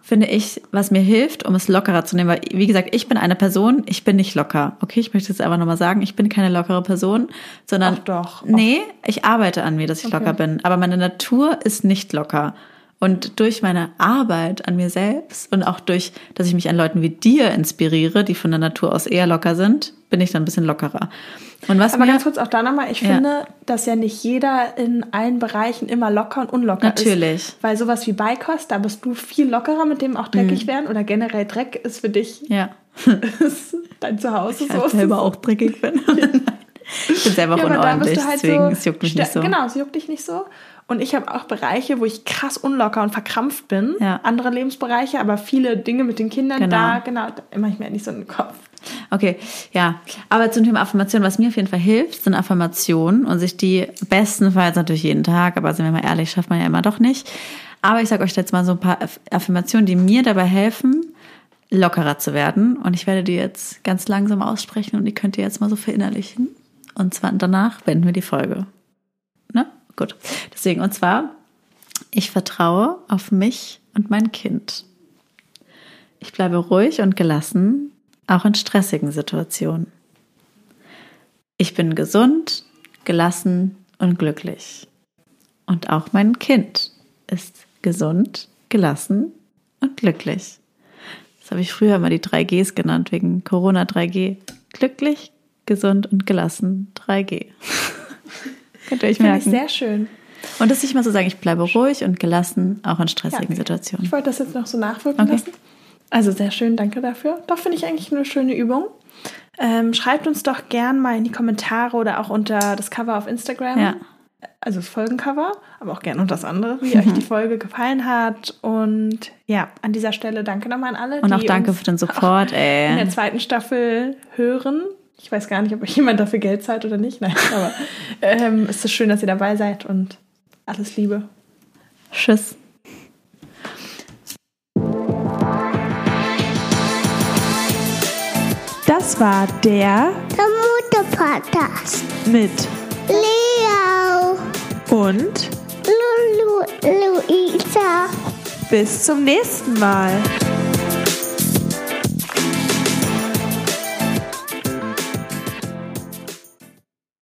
finde ich, was mir hilft, um es lockerer zu nehmen, weil, wie gesagt, ich bin eine Person, ich bin nicht locker. Okay, ich möchte jetzt einfach nochmal sagen, ich bin keine lockere Person, sondern. Ach doch. Nee, ich arbeite an mir, dass ich Okay. locker bin. Aber meine Natur ist nicht locker. Und durch meine Arbeit an mir selbst und auch durch, dass ich mich an Leuten wie dir inspiriere, die von der Natur aus eher locker sind, bin ich dann ein bisschen lockerer. Und was Aber mir, ganz kurz auch da nochmal, ich Ja. finde, dass ja nicht jeder in allen Bereichen immer locker und unlocker Natürlich. ist. Weil sowas wie Beikost, da bist du viel lockerer mit dem auch dreckig Mhm. werden oder generell Dreck ist für dich ja. ist dein Zuhause ich so. halt selber auch dreckig bin. ich bin selber auch Ja, da unordentlich, halt deswegen so, es juckt mich nicht so. Genau, es juckt dich nicht so. Und ich habe auch Bereiche, wo ich krass unlocker und verkrampft bin. Ja. Andere Lebensbereiche, aber viele Dinge mit den Kindern, Genau. da, genau, da mache ich mir nicht so in den Kopf. Okay, ja. Aber zum Thema Affirmation, was mir auf jeden Fall hilft, sind Affirmationen und sich die bestenfalls natürlich jeden Tag, aber sind wir mal ehrlich, schafft man ja immer doch nicht. Aber ich sage euch jetzt mal so ein paar Aff- Affirmationen, die mir dabei helfen, lockerer zu werden. Und ich werde die jetzt ganz langsam aussprechen und die könnt ihr jetzt mal so verinnerlichen. Und zwar danach beenden wir die Folge. Gut. Deswegen, und zwar, ich vertraue auf mich und mein Kind. Ich bleibe ruhig und gelassen, auch in stressigen Situationen. Ich bin gesund, gelassen und glücklich. Und auch mein Kind ist gesund, gelassen und glücklich. Das habe ich früher immer die 3Gs genannt, wegen Corona 3G. Glücklich, gesund und gelassen 3G. Könnt ihr euch Finde ich merken. sehr schön. Und das nicht mal so sagen, ich bleibe ruhig und gelassen, auch in stressigen Ja. Situationen. Ich wollte das jetzt noch so nachwirken Okay. lassen. Also sehr schön, danke dafür. Doch finde ich eigentlich eine schöne Übung. Ähm, schreibt uns doch gern mal in die Kommentare oder auch unter das Cover auf Instagram. Ja. Also das Folgencover, aber auch gerne unter das andere, wie euch die Folge gefallen hat. Und ja, an dieser Stelle danke nochmal an alle, Und auch danke uns für den Support, in der ey. zweiten Staffel hören. Ich weiß gar nicht, ob euch jemand dafür Geld zahlt oder nicht. Nein, aber ähm, es ist schön, dass ihr dabei seid und alles Liebe. Tschüss. Das war der Der Mutter-Podcast. mit Leo. und Lulu, Luisa. bis zum nächsten Mal.